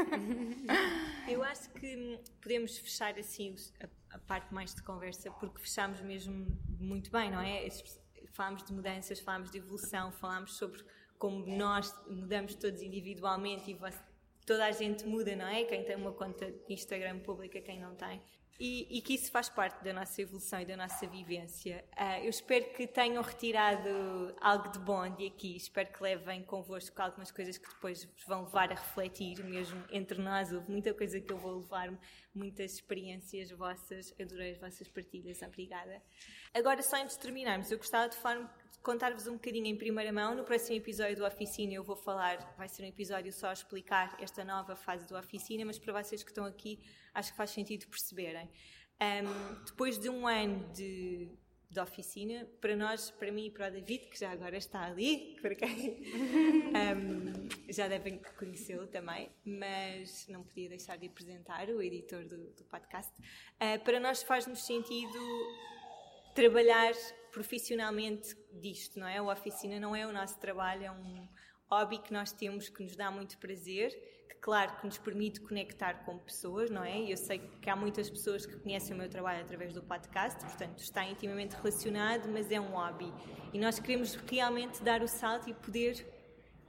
Eu acho que podemos fechar assim a, parte mais de conversa, porque fechámos mesmo muito bem, não é? Falámos de mudanças, falámos de evolução, falámos sobre como nós mudamos todos individualmente e toda a gente muda, não é? Quem tem uma conta de Instagram pública, quem não tem. E, e que isso faz parte da nossa evolução e da nossa vivência. Ah, eu espero que tenham retirado algo de bom de aqui. Espero que levem convosco algumas coisas que depois vos vão levar a refletir, mesmo entre nós. Houve muita coisa que eu vou levar, muitas experiências vossas. Adorei as vossas partilhas. Obrigada. Agora, só antes de terminarmos, eu gostava de contar-vos um bocadinho em primeira mão. No próximo episódio do Oficina eu vou falar, vai ser um episódio só a explicar esta nova fase do Oficina, mas para vocês que estão aqui, acho que faz sentido perceberem. Ahm, depois de um ano de, de oficina, para nós, para mim e para o David, que já agora está ali, para quem ahm, já devem conhecê-lo também, mas não podia deixar de apresentar o editor do, do podcast. Ah, para nós faz-nos sentido trabalhar profissionalmente disto, não é? A oficina não é o nosso trabalho, é um hobby que nós temos que nos dá muito prazer, claro que nos permite conectar com pessoas, não é? Eu sei que há muitas pessoas que conhecem o meu trabalho através do podcast, portanto está intimamente relacionado, mas é um hobby. E nós queremos realmente dar o salto e poder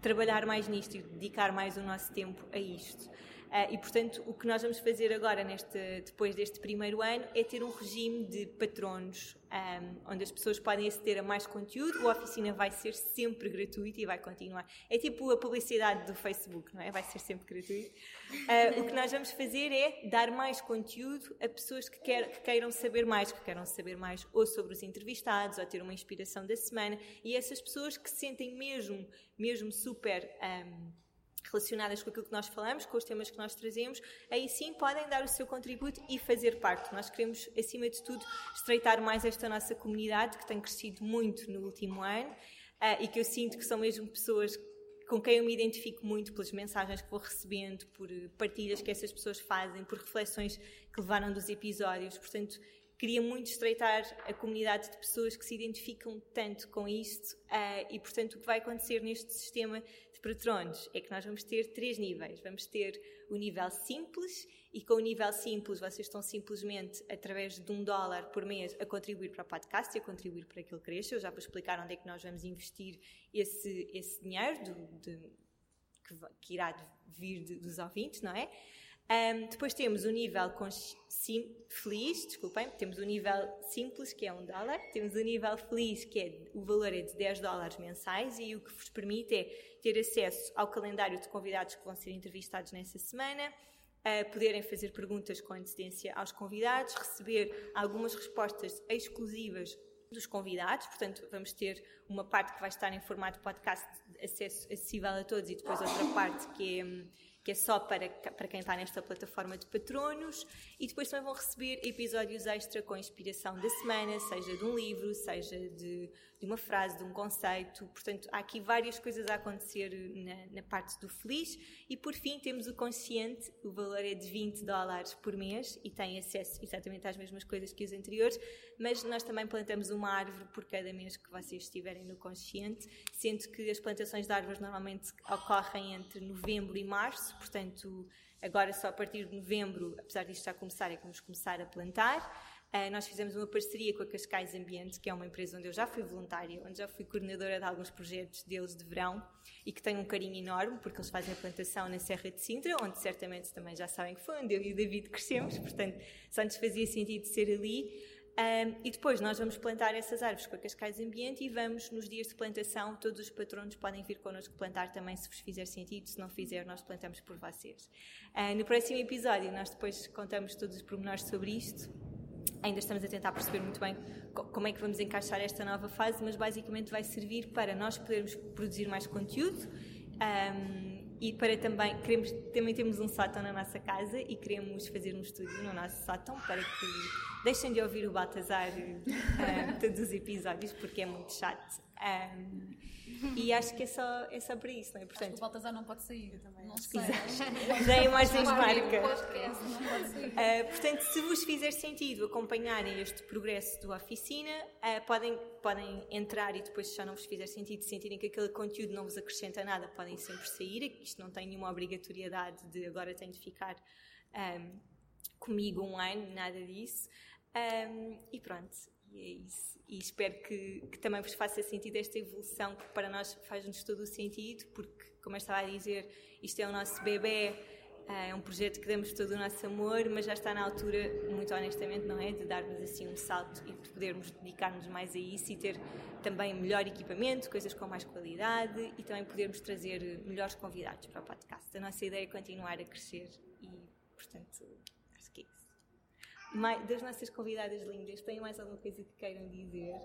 trabalhar mais nisto e dedicar mais o nosso tempo a isto. Uh, e, portanto, o que nós vamos fazer agora, neste, depois deste primeiro ano, é ter um regime de patronos, um, onde as pessoas podem aceder a mais conteúdo. A oficina vai ser sempre gratuita e vai continuar. É tipo a publicidade do Facebook, não é? Vai ser sempre gratuito. Uh, o que nós vamos fazer é dar mais conteúdo a pessoas que, quer, que queiram saber mais, que queiram saber mais ou sobre os entrevistados, ou ter uma inspiração da semana. E essas pessoas que se sentem mesmo, mesmo super. Um, relacionadas com aquilo que nós falamos, com os temas que nós trazemos, aí sim podem dar o seu contributo e fazer parte. Nós queremos, acima de tudo, estreitar mais esta nossa comunidade, que tem crescido muito no último ano uh, e que eu sinto que são mesmo pessoas com quem eu me identifico muito pelas mensagens que vou recebendo, por partilhas que essas pessoas fazem, por reflexões que levaram dos episódios. Portanto, queria muito estreitar a comunidade de pessoas que se identificam tanto com isto uh, e, portanto, o que vai acontecer neste sistema patronos é que nós vamos ter três níveis. Vamos ter o nível simples, e com o nível simples vocês estão simplesmente, através de um dólar por mês, a contribuir para o podcast e a contribuir para que ele cresça. Eu já vou explicar onde é que nós vamos investir esse, esse dinheiro do, de, que, que, irá vir de, dos ouvintes, não é? Um, depois temos o nível sim, feliz, desculpem, temos o nível simples, que é um dólar, temos o nível feliz, que é o valor é de 10 dólares mensais, e o que vos permite é ter acesso ao calendário de convidados que vão ser entrevistados nessa semana, a poderem fazer perguntas com antecedência aos convidados, receber algumas respostas exclusivas dos convidados, portanto, vamos ter uma parte que vai estar em formato podcast, acesso acessível a todos, e depois outra parte que é que é só para, para quem está nesta plataforma de patronos, e depois também vão receber episódios extra com inspiração da semana, seja de um livro, seja de, de uma frase, de um conceito. Portanto, há aqui várias coisas a acontecer na, na, parte do feliz. E por fim, temos o consciente, o valor é de 20 dólares por mês e tem acesso exatamente às mesmas coisas que os anteriores, mas nós também plantamos uma árvore por cada mês que vocês estiverem no consciente, sendo que as plantações de árvores normalmente ocorrem entre novembro e março, portanto, agora só a partir de novembro, apesar disto já começar, é que vamos começar a plantar. Uh, nós fizemos uma parceria com a Cascais Ambiente, que é uma empresa onde eu já fui voluntária, onde já fui coordenadora de alguns projetos deles de verão e que tenho um carinho enorme, porque eles fazem a plantação na Serra de Sintra, onde certamente também já sabem que foi onde eu e o David crescemos, portanto só nos fazia sentido ser ali. Um, e depois nós vamos plantar essas árvores com a Cascais Ambiente e vamos, nos dias de plantação, todos os patronos podem vir connosco plantar também, se vos fizer sentido. Se não fizer, nós plantamos por vocês. Uh, no próximo episódio, nós depois contamos todos os pormenores sobre isto. Ainda estamos a tentar perceber muito bem como é que vamos encaixar esta nova fase, mas basicamente vai servir para nós podermos produzir mais conteúdo. Um, e para também, queremos, também temos um sótão na nossa casa e queremos fazer um estúdio no nosso sótão para que deixem de ouvir o Baltazar uh, todos os episódios porque é muito chato. Um, e acho que é só, é só para isso, não é? Portanto, o Baltazar não pode sair também. Não sei. Já é mais marca. Uh, portanto, se vos fizer sentido acompanharem este progresso da oficina, uh, podem, podem entrar e depois, se já não vos fizer sentido, sentirem que aquele conteúdo não vos acrescenta nada, podem sempre sair. Isto não tem nenhuma obrigatoriedade de agora tenho de ficar um, comigo um ano, nada disso. Um, e pronto, e é isso. E espero que, que, também vos faça sentido esta evolução, que para nós faz-nos todo o sentido, porque, como eu estava a dizer, isto é o nosso bebê, é um projeto que damos todo o nosso amor, mas já está na altura, muito honestamente, não é? De darmos assim um salto e de podermos dedicar-nos mais a isso e ter também melhor equipamento, coisas com mais qualidade e também podermos trazer melhores convidados para o podcast. A nossa ideia é continuar a crescer e, portanto, das nossas convidadas lindas, têm mais alguma coisa que queiram dizer?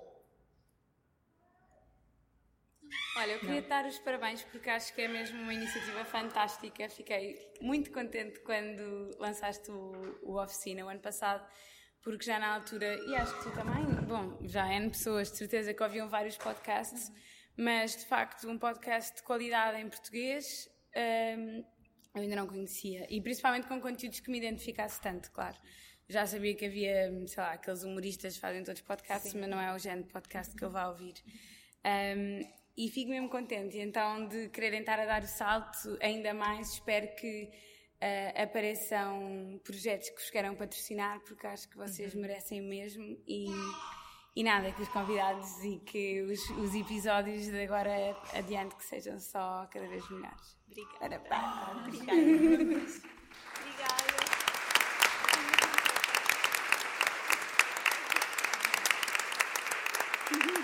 Olha, eu queria dar os parabéns porque acho que é mesmo uma iniciativa fantástica. Fiquei muito contente quando lançaste o, o Oficina o ano passado, porque já na altura, e acho que tu também, bom, já N pessoas de certeza que ouviam vários podcasts, mas de facto um podcast de qualidade em português um, eu ainda não conhecia, e principalmente com conteúdos que me identificasse tanto, claro. Já sabia que havia, sei lá, aqueles humoristas que fazem todos podcasts, Sim. mas não é o género de podcast que eu vá ouvir. Um, e fico mesmo contente, então, de quererem estar a dar o salto ainda mais. Espero que uh, apareçam projetos que vos queiram patrocinar, porque acho que vocês uhum. merecem mesmo. E, e nada, que os convidados e que os, os episódios de agora adiante que sejam só cada vez melhores. Obrigada. Obrigada. Obrigada.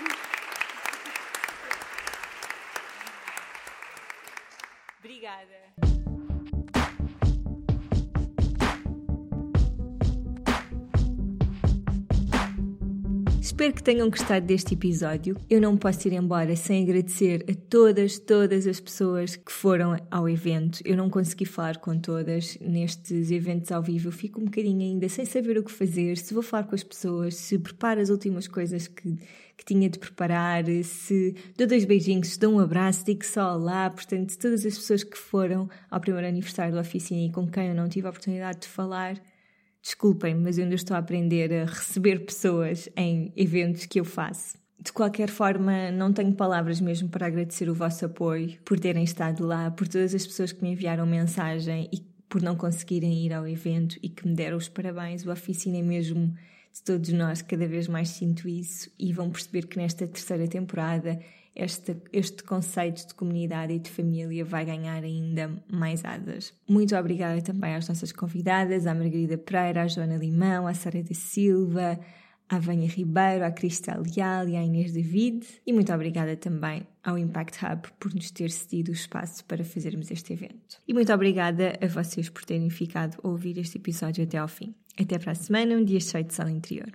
Obrigada. Espero que tenham gostado deste episódio. Eu não posso ir embora sem agradecer a todas, todas as pessoas que foram ao evento. Eu não consegui falar com todas nestes eventos ao vivo. Eu fico um bocadinho ainda sem saber o que fazer, se vou falar com as pessoas, se preparo as últimas coisas que, que tinha de preparar, se dou dois beijinhos, se dou um abraço, digo só lá. Portanto, todas as pessoas que foram ao primeiro aniversário da oficina e com quem eu não tive a oportunidade de falar, Desculpem, mas eu ainda estou a aprender a receber pessoas em eventos que eu faço. De qualquer forma, não tenho palavras mesmo para agradecer o vosso apoio, por terem estado lá, por todas as pessoas que me enviaram mensagem e por não conseguirem ir ao evento e que me deram os parabéns. O oficina é mesmo de todos nós, cada vez mais sinto isso e vão perceber que nesta terceira temporada este, este conceito de comunidade e de família vai ganhar ainda mais asas. Muito obrigada também às nossas convidadas, à Margarida Pereira, à Joana Limão, à Sara da Silva, à Vânia Ribeiro, à Cristal Leal e à Inês David. E muito obrigada também ao Impact Hub por nos ter cedido o espaço para fazermos este evento. E muito obrigada a vocês por terem ficado a ouvir este episódio até ao fim. Até para a semana, um dia cheio de sol interior.